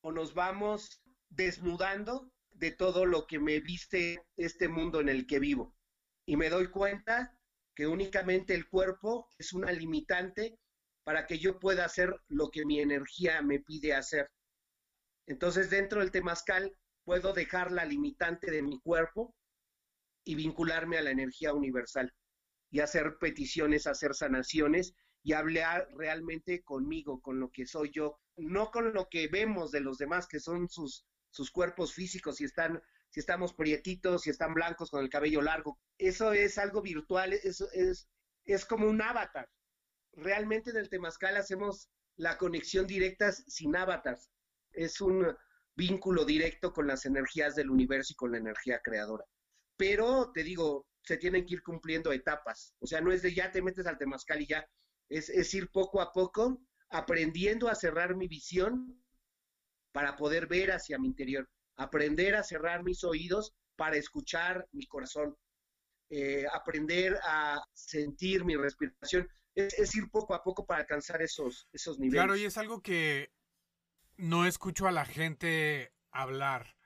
S3: o nos vamos desnudando de todo lo que me viste este mundo en el que vivo. Y me doy cuenta que únicamente el cuerpo es una limitante para que yo pueda hacer lo que mi energía me pide hacer. Entonces, dentro del temazcal, puedo dejar la limitante de mi cuerpo y vincularme a la energía universal y hacer peticiones, hacer sanaciones y hablar realmente conmigo, con lo que soy yo, no con lo que vemos de los demás, que son sus, sus cuerpos físicos, si están, si estamos prietitos, si están blancos con el cabello largo. Eso es algo virtual, eso es, es como un avatar realmente en el Temazcal hacemos la conexión directa sin avatars. Es un vínculo directo con las energías del universo y con la energía creadora. Pero te digo, se tienen que ir cumpliendo etapas. O sea, no es de ya te metes al Temazcal y ya. Es, ir poco a poco aprendiendo a cerrar mi visión para poder ver hacia mi interior. Aprender a cerrar mis oídos para escuchar mi corazón. Eh, aprender a sentir mi respiración es, ir poco a poco para alcanzar esos, esos niveles.
S2: Claro, y es algo que no escucho a la gente hablar.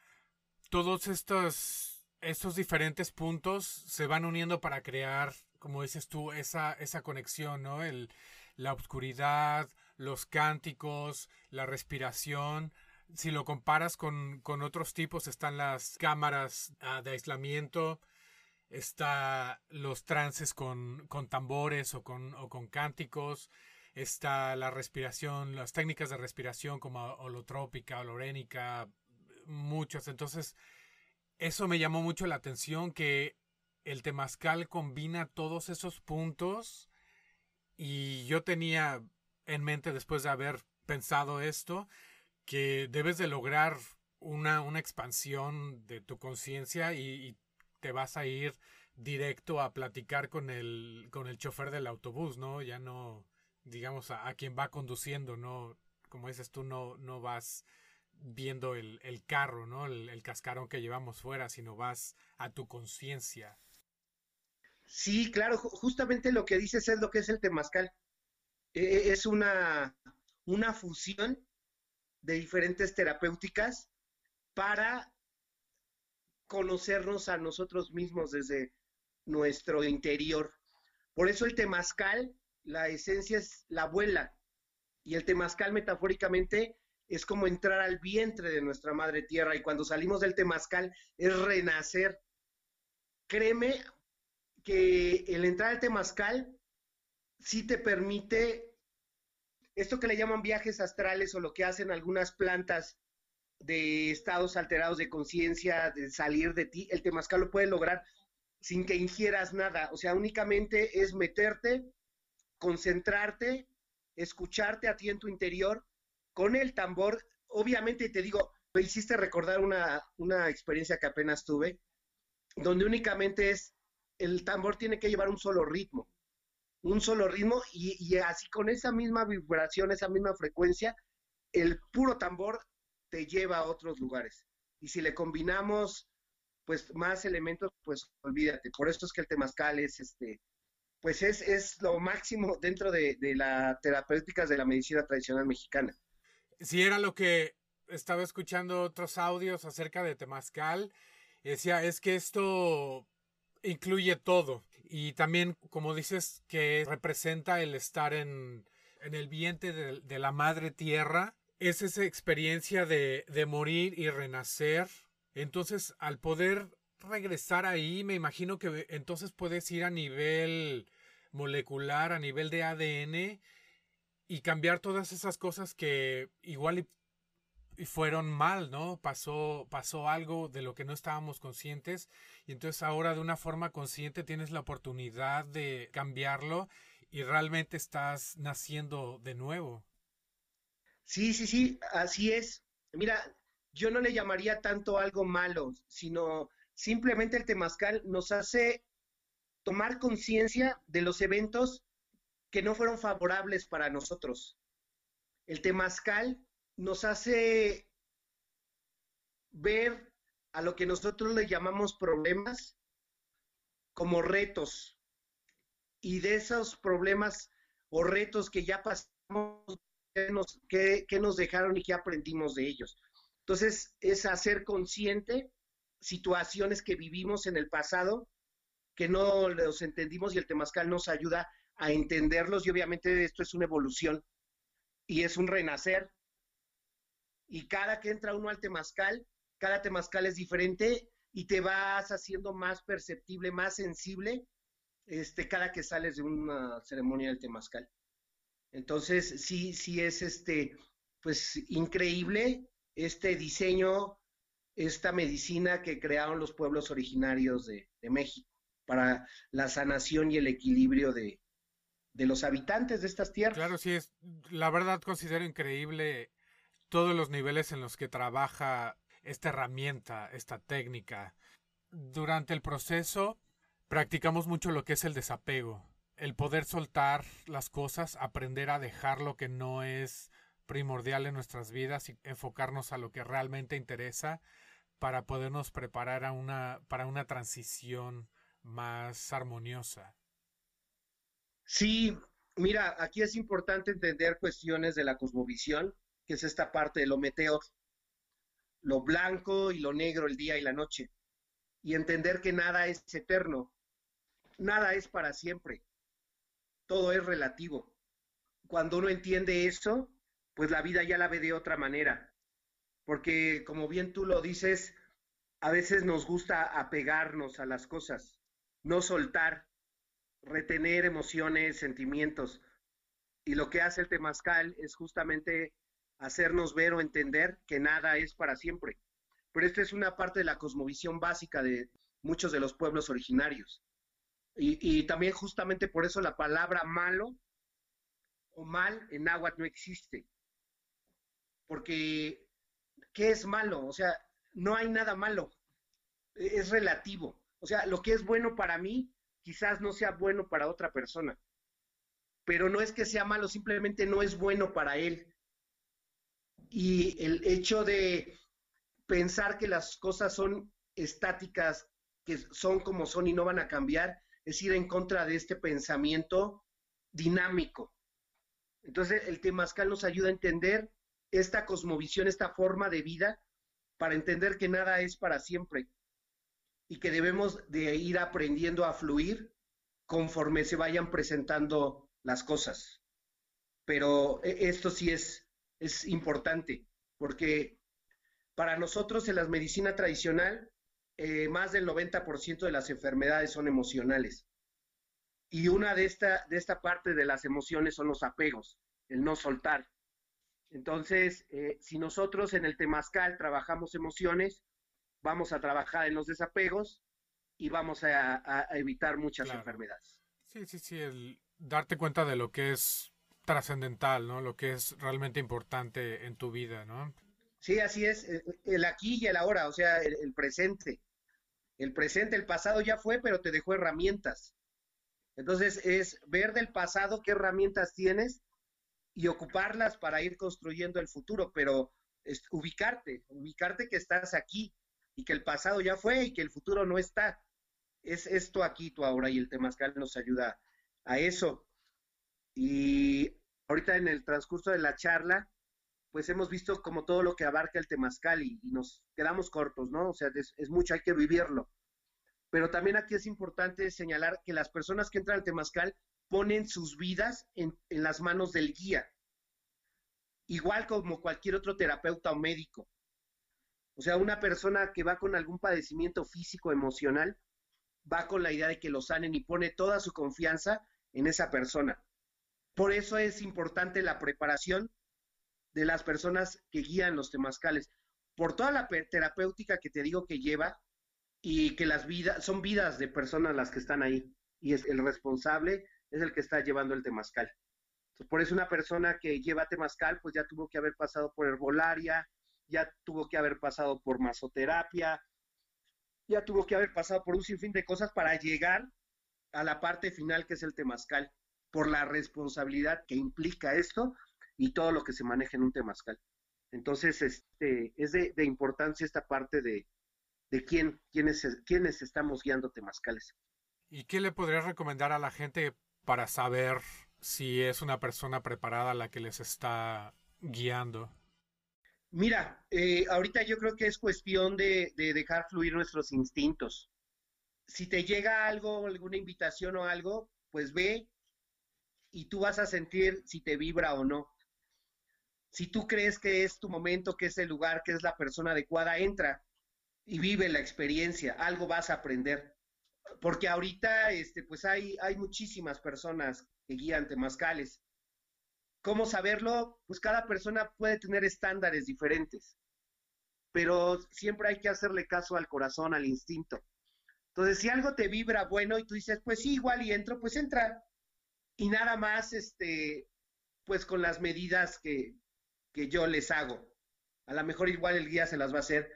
S2: Todos estos, estos diferentes puntos se van uniendo para crear, como dices tú, esa, esa conexión, ¿no? El, la oscuridad, los cánticos, la respiración. Si lo comparas con, con otros tipos, están las cámaras ah, de aislamiento, está los trances con, con tambores o con, o con cánticos, está la respiración, las técnicas de respiración como holotrópica, holorénica, muchas. Entonces, eso me llamó mucho la atención que el temazcal combina todos esos puntos y yo tenía en mente después de haber pensado esto que debes de lograr una, una expansión de tu conciencia y, te vas a ir directo a platicar con el, con el chofer del autobús, ¿no? Ya no, digamos, a, quien va conduciendo, ¿no? Como dices tú, no, no vas viendo el, carro, ¿no? El, cascarón que llevamos fuera, sino vas a tu conciencia.
S3: Sí, claro, justamente lo que dices es lo que es el temazcal. E, es una, una fusión de diferentes terapéuticas para conocernos a nosotros mismos desde nuestro interior. Por eso el temazcal, la esencia es la abuela, y el temazcal metafóricamente es como entrar al vientre de nuestra madre tierra, y cuando salimos del temazcal es renacer. Créeme que el entrar al temazcal sí te permite esto que le llaman viajes astrales o lo que hacen algunas plantas de estados alterados de conciencia, de salir de ti, el temazcal lo puede lograr sin que ingieras nada, o sea, únicamente es meterte, concentrarte, escucharte a ti en tu interior con el tambor. Obviamente te digo, me hiciste recordar una, una experiencia que apenas tuve, donde únicamente es, el tambor tiene que llevar un solo ritmo, un solo ritmo y, y así con esa misma vibración, esa misma frecuencia, el puro tambor te lleva a otros lugares. Y si le combinamos pues más elementos, pues olvídate. Por esto es que el temazcal es este, pues es, es lo máximo dentro de, de las terapéuticas de la medicina tradicional mexicana.
S2: Si era lo que estaba escuchando otros audios acerca de temazcal, decía, es que esto incluye todo. Y también, como dices, que representa el estar en, en el vientre de la madre tierra es esa experiencia de, de morir y renacer. Entonces, al poder regresar ahí, me imagino que entonces puedes ir a nivel molecular, a nivel de ADN y cambiar todas esas cosas que igual y, fueron mal, ¿no? Pasó, pasó algo de lo que no estábamos conscientes y entonces ahora de una forma consciente tienes la oportunidad de cambiarlo y realmente estás naciendo de nuevo.
S3: Sí, sí, sí, así es. Mira, yo no le llamaría tanto algo malo, sino simplemente el temazcal nos hace tomar conciencia de los eventos que no fueron favorables para nosotros. El temazcal nos hace ver a lo que nosotros le llamamos problemas como retos. Y de esos problemas o retos que ya pasamos, ¿qué nos, dejaron y qué aprendimos de ellos? Entonces, es hacer consciente situaciones que vivimos en el pasado que no los entendimos y el temazcal nos ayuda a entenderlos y obviamente esto es una evolución y es un renacer. Y cada que entra uno al temazcal, cada temazcal es diferente y te vas haciendo más perceptible, más sensible, este, cada que sales de una ceremonia del temazcal. Entonces, sí, sí es este, pues increíble este diseño, esta medicina que crearon los pueblos originarios de, México para la sanación y el equilibrio de, de los habitantes de estas tierras.
S2: Claro, sí, es, la verdad considero increíble todos los niveles en los que trabaja esta herramienta, esta técnica. Durante el proceso practicamos mucho lo que es el desapego, el poder soltar las cosas, aprender a dejar lo que no es primordial en nuestras vidas y enfocarnos a lo que realmente interesa para podernos preparar a una, para una transición más armoniosa.
S3: Sí, mira, aquí es importante entender cuestiones de la cosmovisión, que es esta parte de lo meteo, lo blanco y lo negro el día y la noche, y entender que nada es eterno, nada es para siempre, todo es relativo. Cuando uno entiende eso, pues la vida ya la ve de otra manera, porque como bien tú lo dices, a veces nos gusta apegarnos a las cosas, no soltar, retener emociones, sentimientos. Y lo que hace el temazcal es justamente hacernos ver o entender que nada es para siempre. Pero esta es una parte de la cosmovisión básica de muchos de los pueblos originarios. Y, también justamente por eso la palabra malo o mal en náhuatl no existe. Porque, ¿qué es malo? O sea, no hay nada malo. E, es relativo. O sea, lo que es bueno para mí quizás no sea bueno para otra persona. Pero no es que sea malo, simplemente no es bueno para él y el hecho de pensar que las cosas son estáticas, que son como son y no van a cambiar, es ir en contra de este pensamiento dinámico. Entonces, el temazcal nos ayuda a entender esta cosmovisión, esta forma de vida, para entender que nada es para siempre y que debemos de ir aprendiendo a fluir conforme se vayan presentando las cosas. Pero e, esto sí es es importante, porque para nosotros en la medicina tradicional, eh, más del 90% de las enfermedades son emocionales. Y una de esta, de esta parte de las emociones son los apegos, el no soltar. Entonces, eh, si nosotros en el temazcal trabajamos emociones, vamos a trabajar en los desapegos y vamos a, evitar muchas enfermedades.
S2: Sí, sí, sí, el darte cuenta de lo que es trascendental, ¿no? Lo que es realmente importante en tu vida, ¿no?
S3: Sí, así es, eh, el aquí y el ahora, o sea, el, presente. El presente, el pasado ya fue, pero te dejó herramientas. Entonces es ver del pasado qué herramientas tienes y ocuparlas para ir construyendo el futuro, pero es, ubicarte, ubicarte que estás aquí y que el pasado ya fue y que el futuro no está. Es esto aquí, tú ahora, y el Temazcal nos ayuda a eso. Y ahorita en el transcurso de la charla, pues hemos visto como todo lo que abarca el temazcal y, nos quedamos cortos, ¿no? O sea, es, mucho, hay que vivirlo. Pero también aquí es importante señalar que las personas que entran al temazcal ponen sus vidas en, en las manos del guía, igual como cualquier otro terapeuta o médico. O sea, una persona que va con algún padecimiento físico, emocional, va con la idea de que lo sanen y pone toda su confianza en esa persona. Por eso es importante la preparación de las personas que guían los temazcales, por toda la terapéutica que te digo que lleva y que las vidas son vidas de personas las que están ahí y es el responsable es el que está llevando el temazcal. por eso una persona que lleva temazcal, pues ya tuvo que haber pasado por herbolaria, ya tuvo que haber pasado por masoterapia, ya tuvo que haber pasado por un sinfín de cosas para llegar a la parte final que es el temazcal, por la responsabilidad que implica esto y todo lo que se maneja en un temazcal. Entonces, este, es de, importancia esta parte de, de quién, quiénes, quiénes estamos guiando temazcales.
S2: ¿Y qué le podrías recomendar a la gente para saber si es una persona preparada la que les está guiando?
S3: Mira, eh, ahorita yo creo que es cuestión de, de, dejar fluir nuestros instintos. Si te llega algo, alguna invitación o algo, pues ve y tú vas a sentir si te vibra o no. Si tú crees que es tu momento, que es el lugar, que es la persona adecuada, entra y vive la experiencia, algo vas a aprender. Porque ahorita, este, pues hay, hay muchísimas personas que guían temazcales. ¿Cómo saberlo? Pues cada persona puede tener estándares diferentes, pero siempre hay que hacerle caso al corazón, al instinto. Entonces, si algo te vibra bueno y tú dices, pues sí, igual y entro, pues entra. Y nada más, este, pues con las medidas que, que yo les hago. A lo mejor igual el guía se las va a hacer,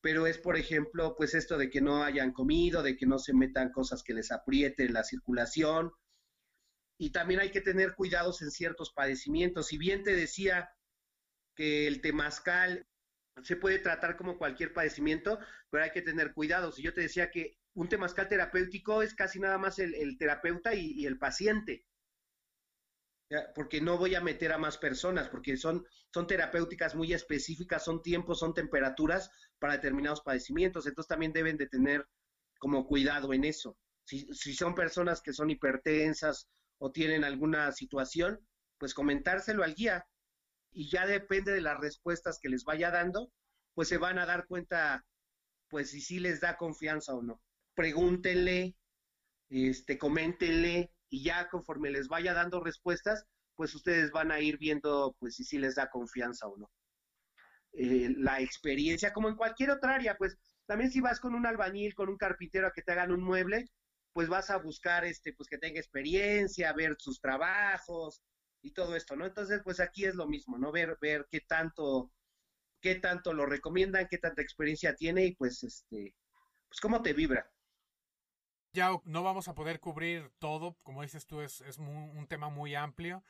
S3: pero es, por ejemplo, pues esto de que no hayan comido, de que no se metan cosas que les aprieten la circulación. Y también hay que tener cuidados en ciertos padecimientos. Si bien te decía que el temazcal se puede tratar como cualquier padecimiento, pero hay que tener cuidados. Y yo te decía que un temazcal terapéutico es casi nada más el, terapeuta y el paciente porque no voy a meter a más personas, porque son, son terapéuticas muy específicas, son tiempos, son temperaturas para determinados padecimientos, entonces también deben de tener como cuidado en eso. Si, si son personas que son hipertensas o tienen alguna situación, pues comentárselo al guía y ya depende de las respuestas que les vaya dando, pues se van a dar cuenta, pues si sí les da confianza o no. Pregúntenle, este, coméntenle, y ya conforme les vaya dando respuestas, pues ustedes van a ir viendo pues si sí les da confianza o no. Eh, la experiencia, como en cualquier otra área, pues también si vas con un albañil, con un carpintero a que te hagan un mueble, pues vas a buscar este, pues que tenga experiencia, ver sus trabajos y todo esto, ¿no? Entonces, pues aquí es lo mismo, ¿no? Ver, ver qué tanto, qué tanto lo recomiendan, qué tanta experiencia tiene y pues este, pues cómo te vibra.
S2: Ya no vamos a poder cubrir todo, como dices tú, es, un tema muy amplio.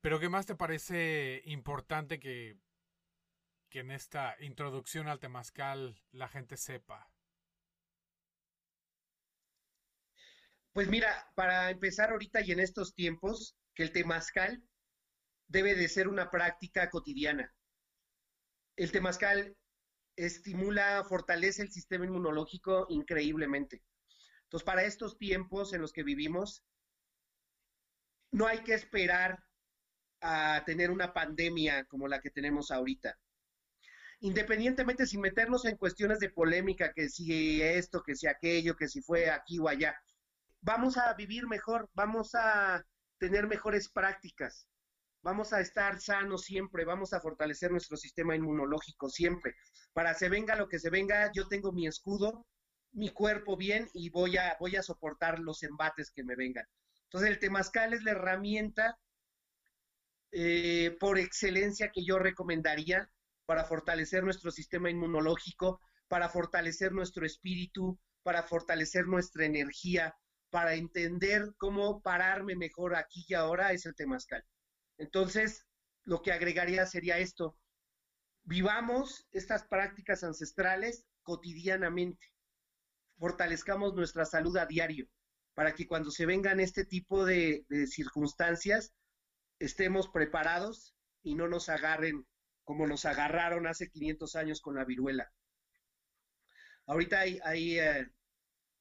S2: Pero ¿qué más te parece importante que, que en esta introducción al temazcal la gente sepa?
S3: Pues mira, para empezar ahorita y en estos tiempos, que el temazcal debe de ser una práctica cotidiana. El temazcal estimula, fortalece el sistema inmunológico increíblemente. Entonces, para estos tiempos en los que vivimos, no hay que esperar a tener una pandemia como la que tenemos ahorita. Independientemente sin meternos en cuestiones de polémica, que si esto, que si aquello, que si fue aquí o allá, vamos a vivir mejor, vamos a tener mejores prácticas, vamos a estar sanos siempre, vamos a fortalecer nuestro sistema inmunológico siempre. Para se venga lo que se venga, yo tengo mi escudo, mi cuerpo bien y voy a, voy a soportar los embates que me vengan. Entonces el temazcal es la herramienta eh, por excelencia que yo recomendaría para fortalecer nuestro sistema inmunológico, para fortalecer nuestro espíritu, para fortalecer nuestra energía, para entender cómo pararme mejor aquí y ahora es el temazcal. Entonces, lo que agregaría sería esto, vivamos estas prácticas ancestrales cotidianamente fortalezcamos nuestra salud a diario, para que cuando se vengan este tipo de, circunstancias estemos preparados y no nos agarren como nos agarraron hace 500 años con la viruela. Ahorita hay, hay, eh,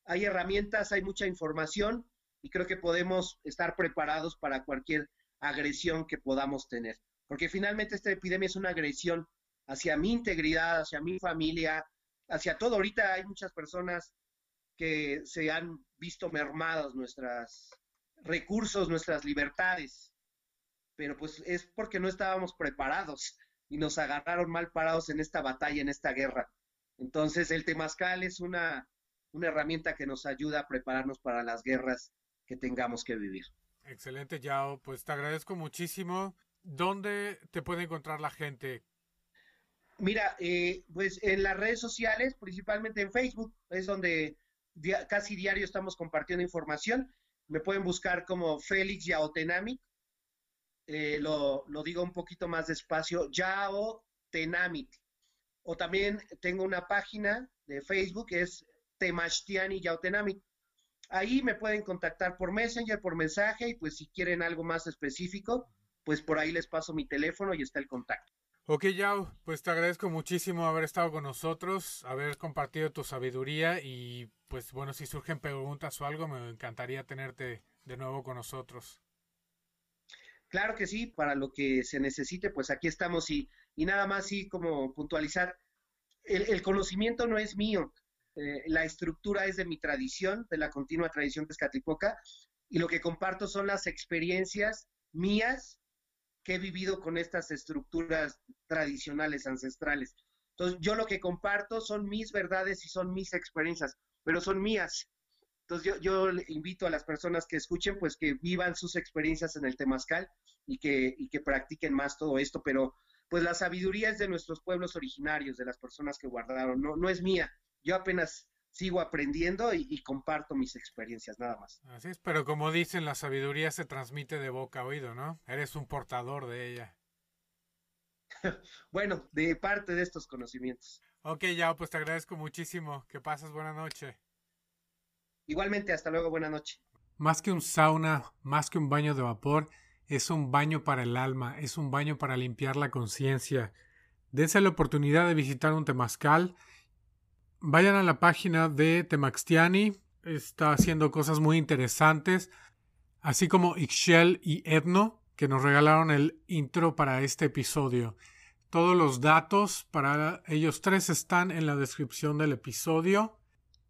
S3: hay herramientas, hay mucha información y creo que podemos estar preparados para cualquier agresión que podamos tener. Porque finalmente esta epidemia es una agresión hacia mi integridad, hacia mi familia, hacia todo. Ahorita hay muchas personas que se han visto mermados nuestros recursos, nuestras libertades, pero pues es porque no estábamos preparados y nos agarraron mal parados en esta batalla, en esta guerra. Entonces el temazcal es una, una herramienta que nos ayuda a prepararnos para las guerras que tengamos que vivir.
S2: Excelente, Yao. Pues te agradezco muchísimo. ¿Dónde te puede encontrar la gente?
S3: Mira, eh, pues en las redes sociales, principalmente en Facebook, es donde casi diario estamos compartiendo información. Me pueden buscar como Félix Yaotenami. Eh, lo, lo, digo un poquito más despacio, Yao Tenamit. O también tengo una página de Facebook, es Temashtiani Yaotenamit. Ahí me pueden contactar por Messenger, por mensaje, y pues si quieren algo más específico, pues por ahí les paso mi teléfono y está el contacto.
S2: Ok, Yao, pues te agradezco muchísimo haber estado con nosotros, haber compartido tu sabiduría y pues bueno, si surgen preguntas o algo, me encantaría tenerte de nuevo con nosotros.
S3: Claro que sí, para lo que se necesite, pues aquí estamos y, y nada más sí como puntualizar, el, conocimiento no es mío, eh, la estructura es de mi tradición, de la continua tradición Tezcatlipoca, y lo que comparto son las experiencias mías que he vivido con estas estructuras tradicionales, ancestrales. Entonces, yo lo que comparto son mis verdades y son mis experiencias, pero son mías. Entonces, yo, invito a las personas que escuchen, pues que vivan sus experiencias en el Temazcal y que, y que practiquen más todo esto, pero pues la sabiduría es de nuestros pueblos originarios, de las personas que guardaron, no es mía. Yo apenas sigo aprendiendo y, comparto mis experiencias, nada más.
S2: Así es, pero como dicen, la sabiduría se transmite de boca a oído, ¿no? Eres un portador de ella. (laughs)
S3: bueno, de parte de estos conocimientos.
S2: Ok, ya, pues te agradezco muchísimo. Que pases buena noche.
S3: Igualmente, hasta luego, buena noche.
S2: Más que un sauna, más que un baño de vapor, es un baño para el alma, es un baño para limpiar la conciencia. Dense la oportunidad de visitar un temazcal Vayan a la página de Temaxtiani, está haciendo cosas muy interesantes, así como Ixchel y Edno, que nos regalaron el intro para este episodio. Todos los datos para ellos tres están en la descripción del episodio.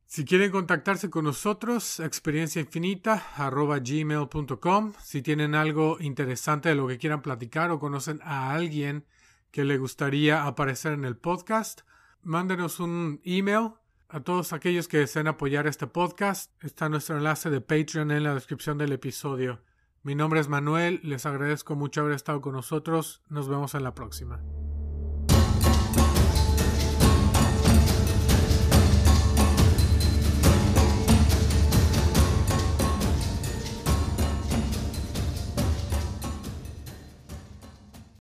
S2: Si quieren contactarse con nosotros, experienciainfinita.gmail.com. Si tienen algo interesante de lo que quieran platicar o conocen a alguien que le gustaría aparecer en el podcast, mándenos un email a todos aquellos que deseen apoyar este podcast. Está nuestro enlace de Patreon en la descripción del episodio. Mi nombre es Manuel, les agradezco mucho haber estado con nosotros. Nos vemos en la próxima.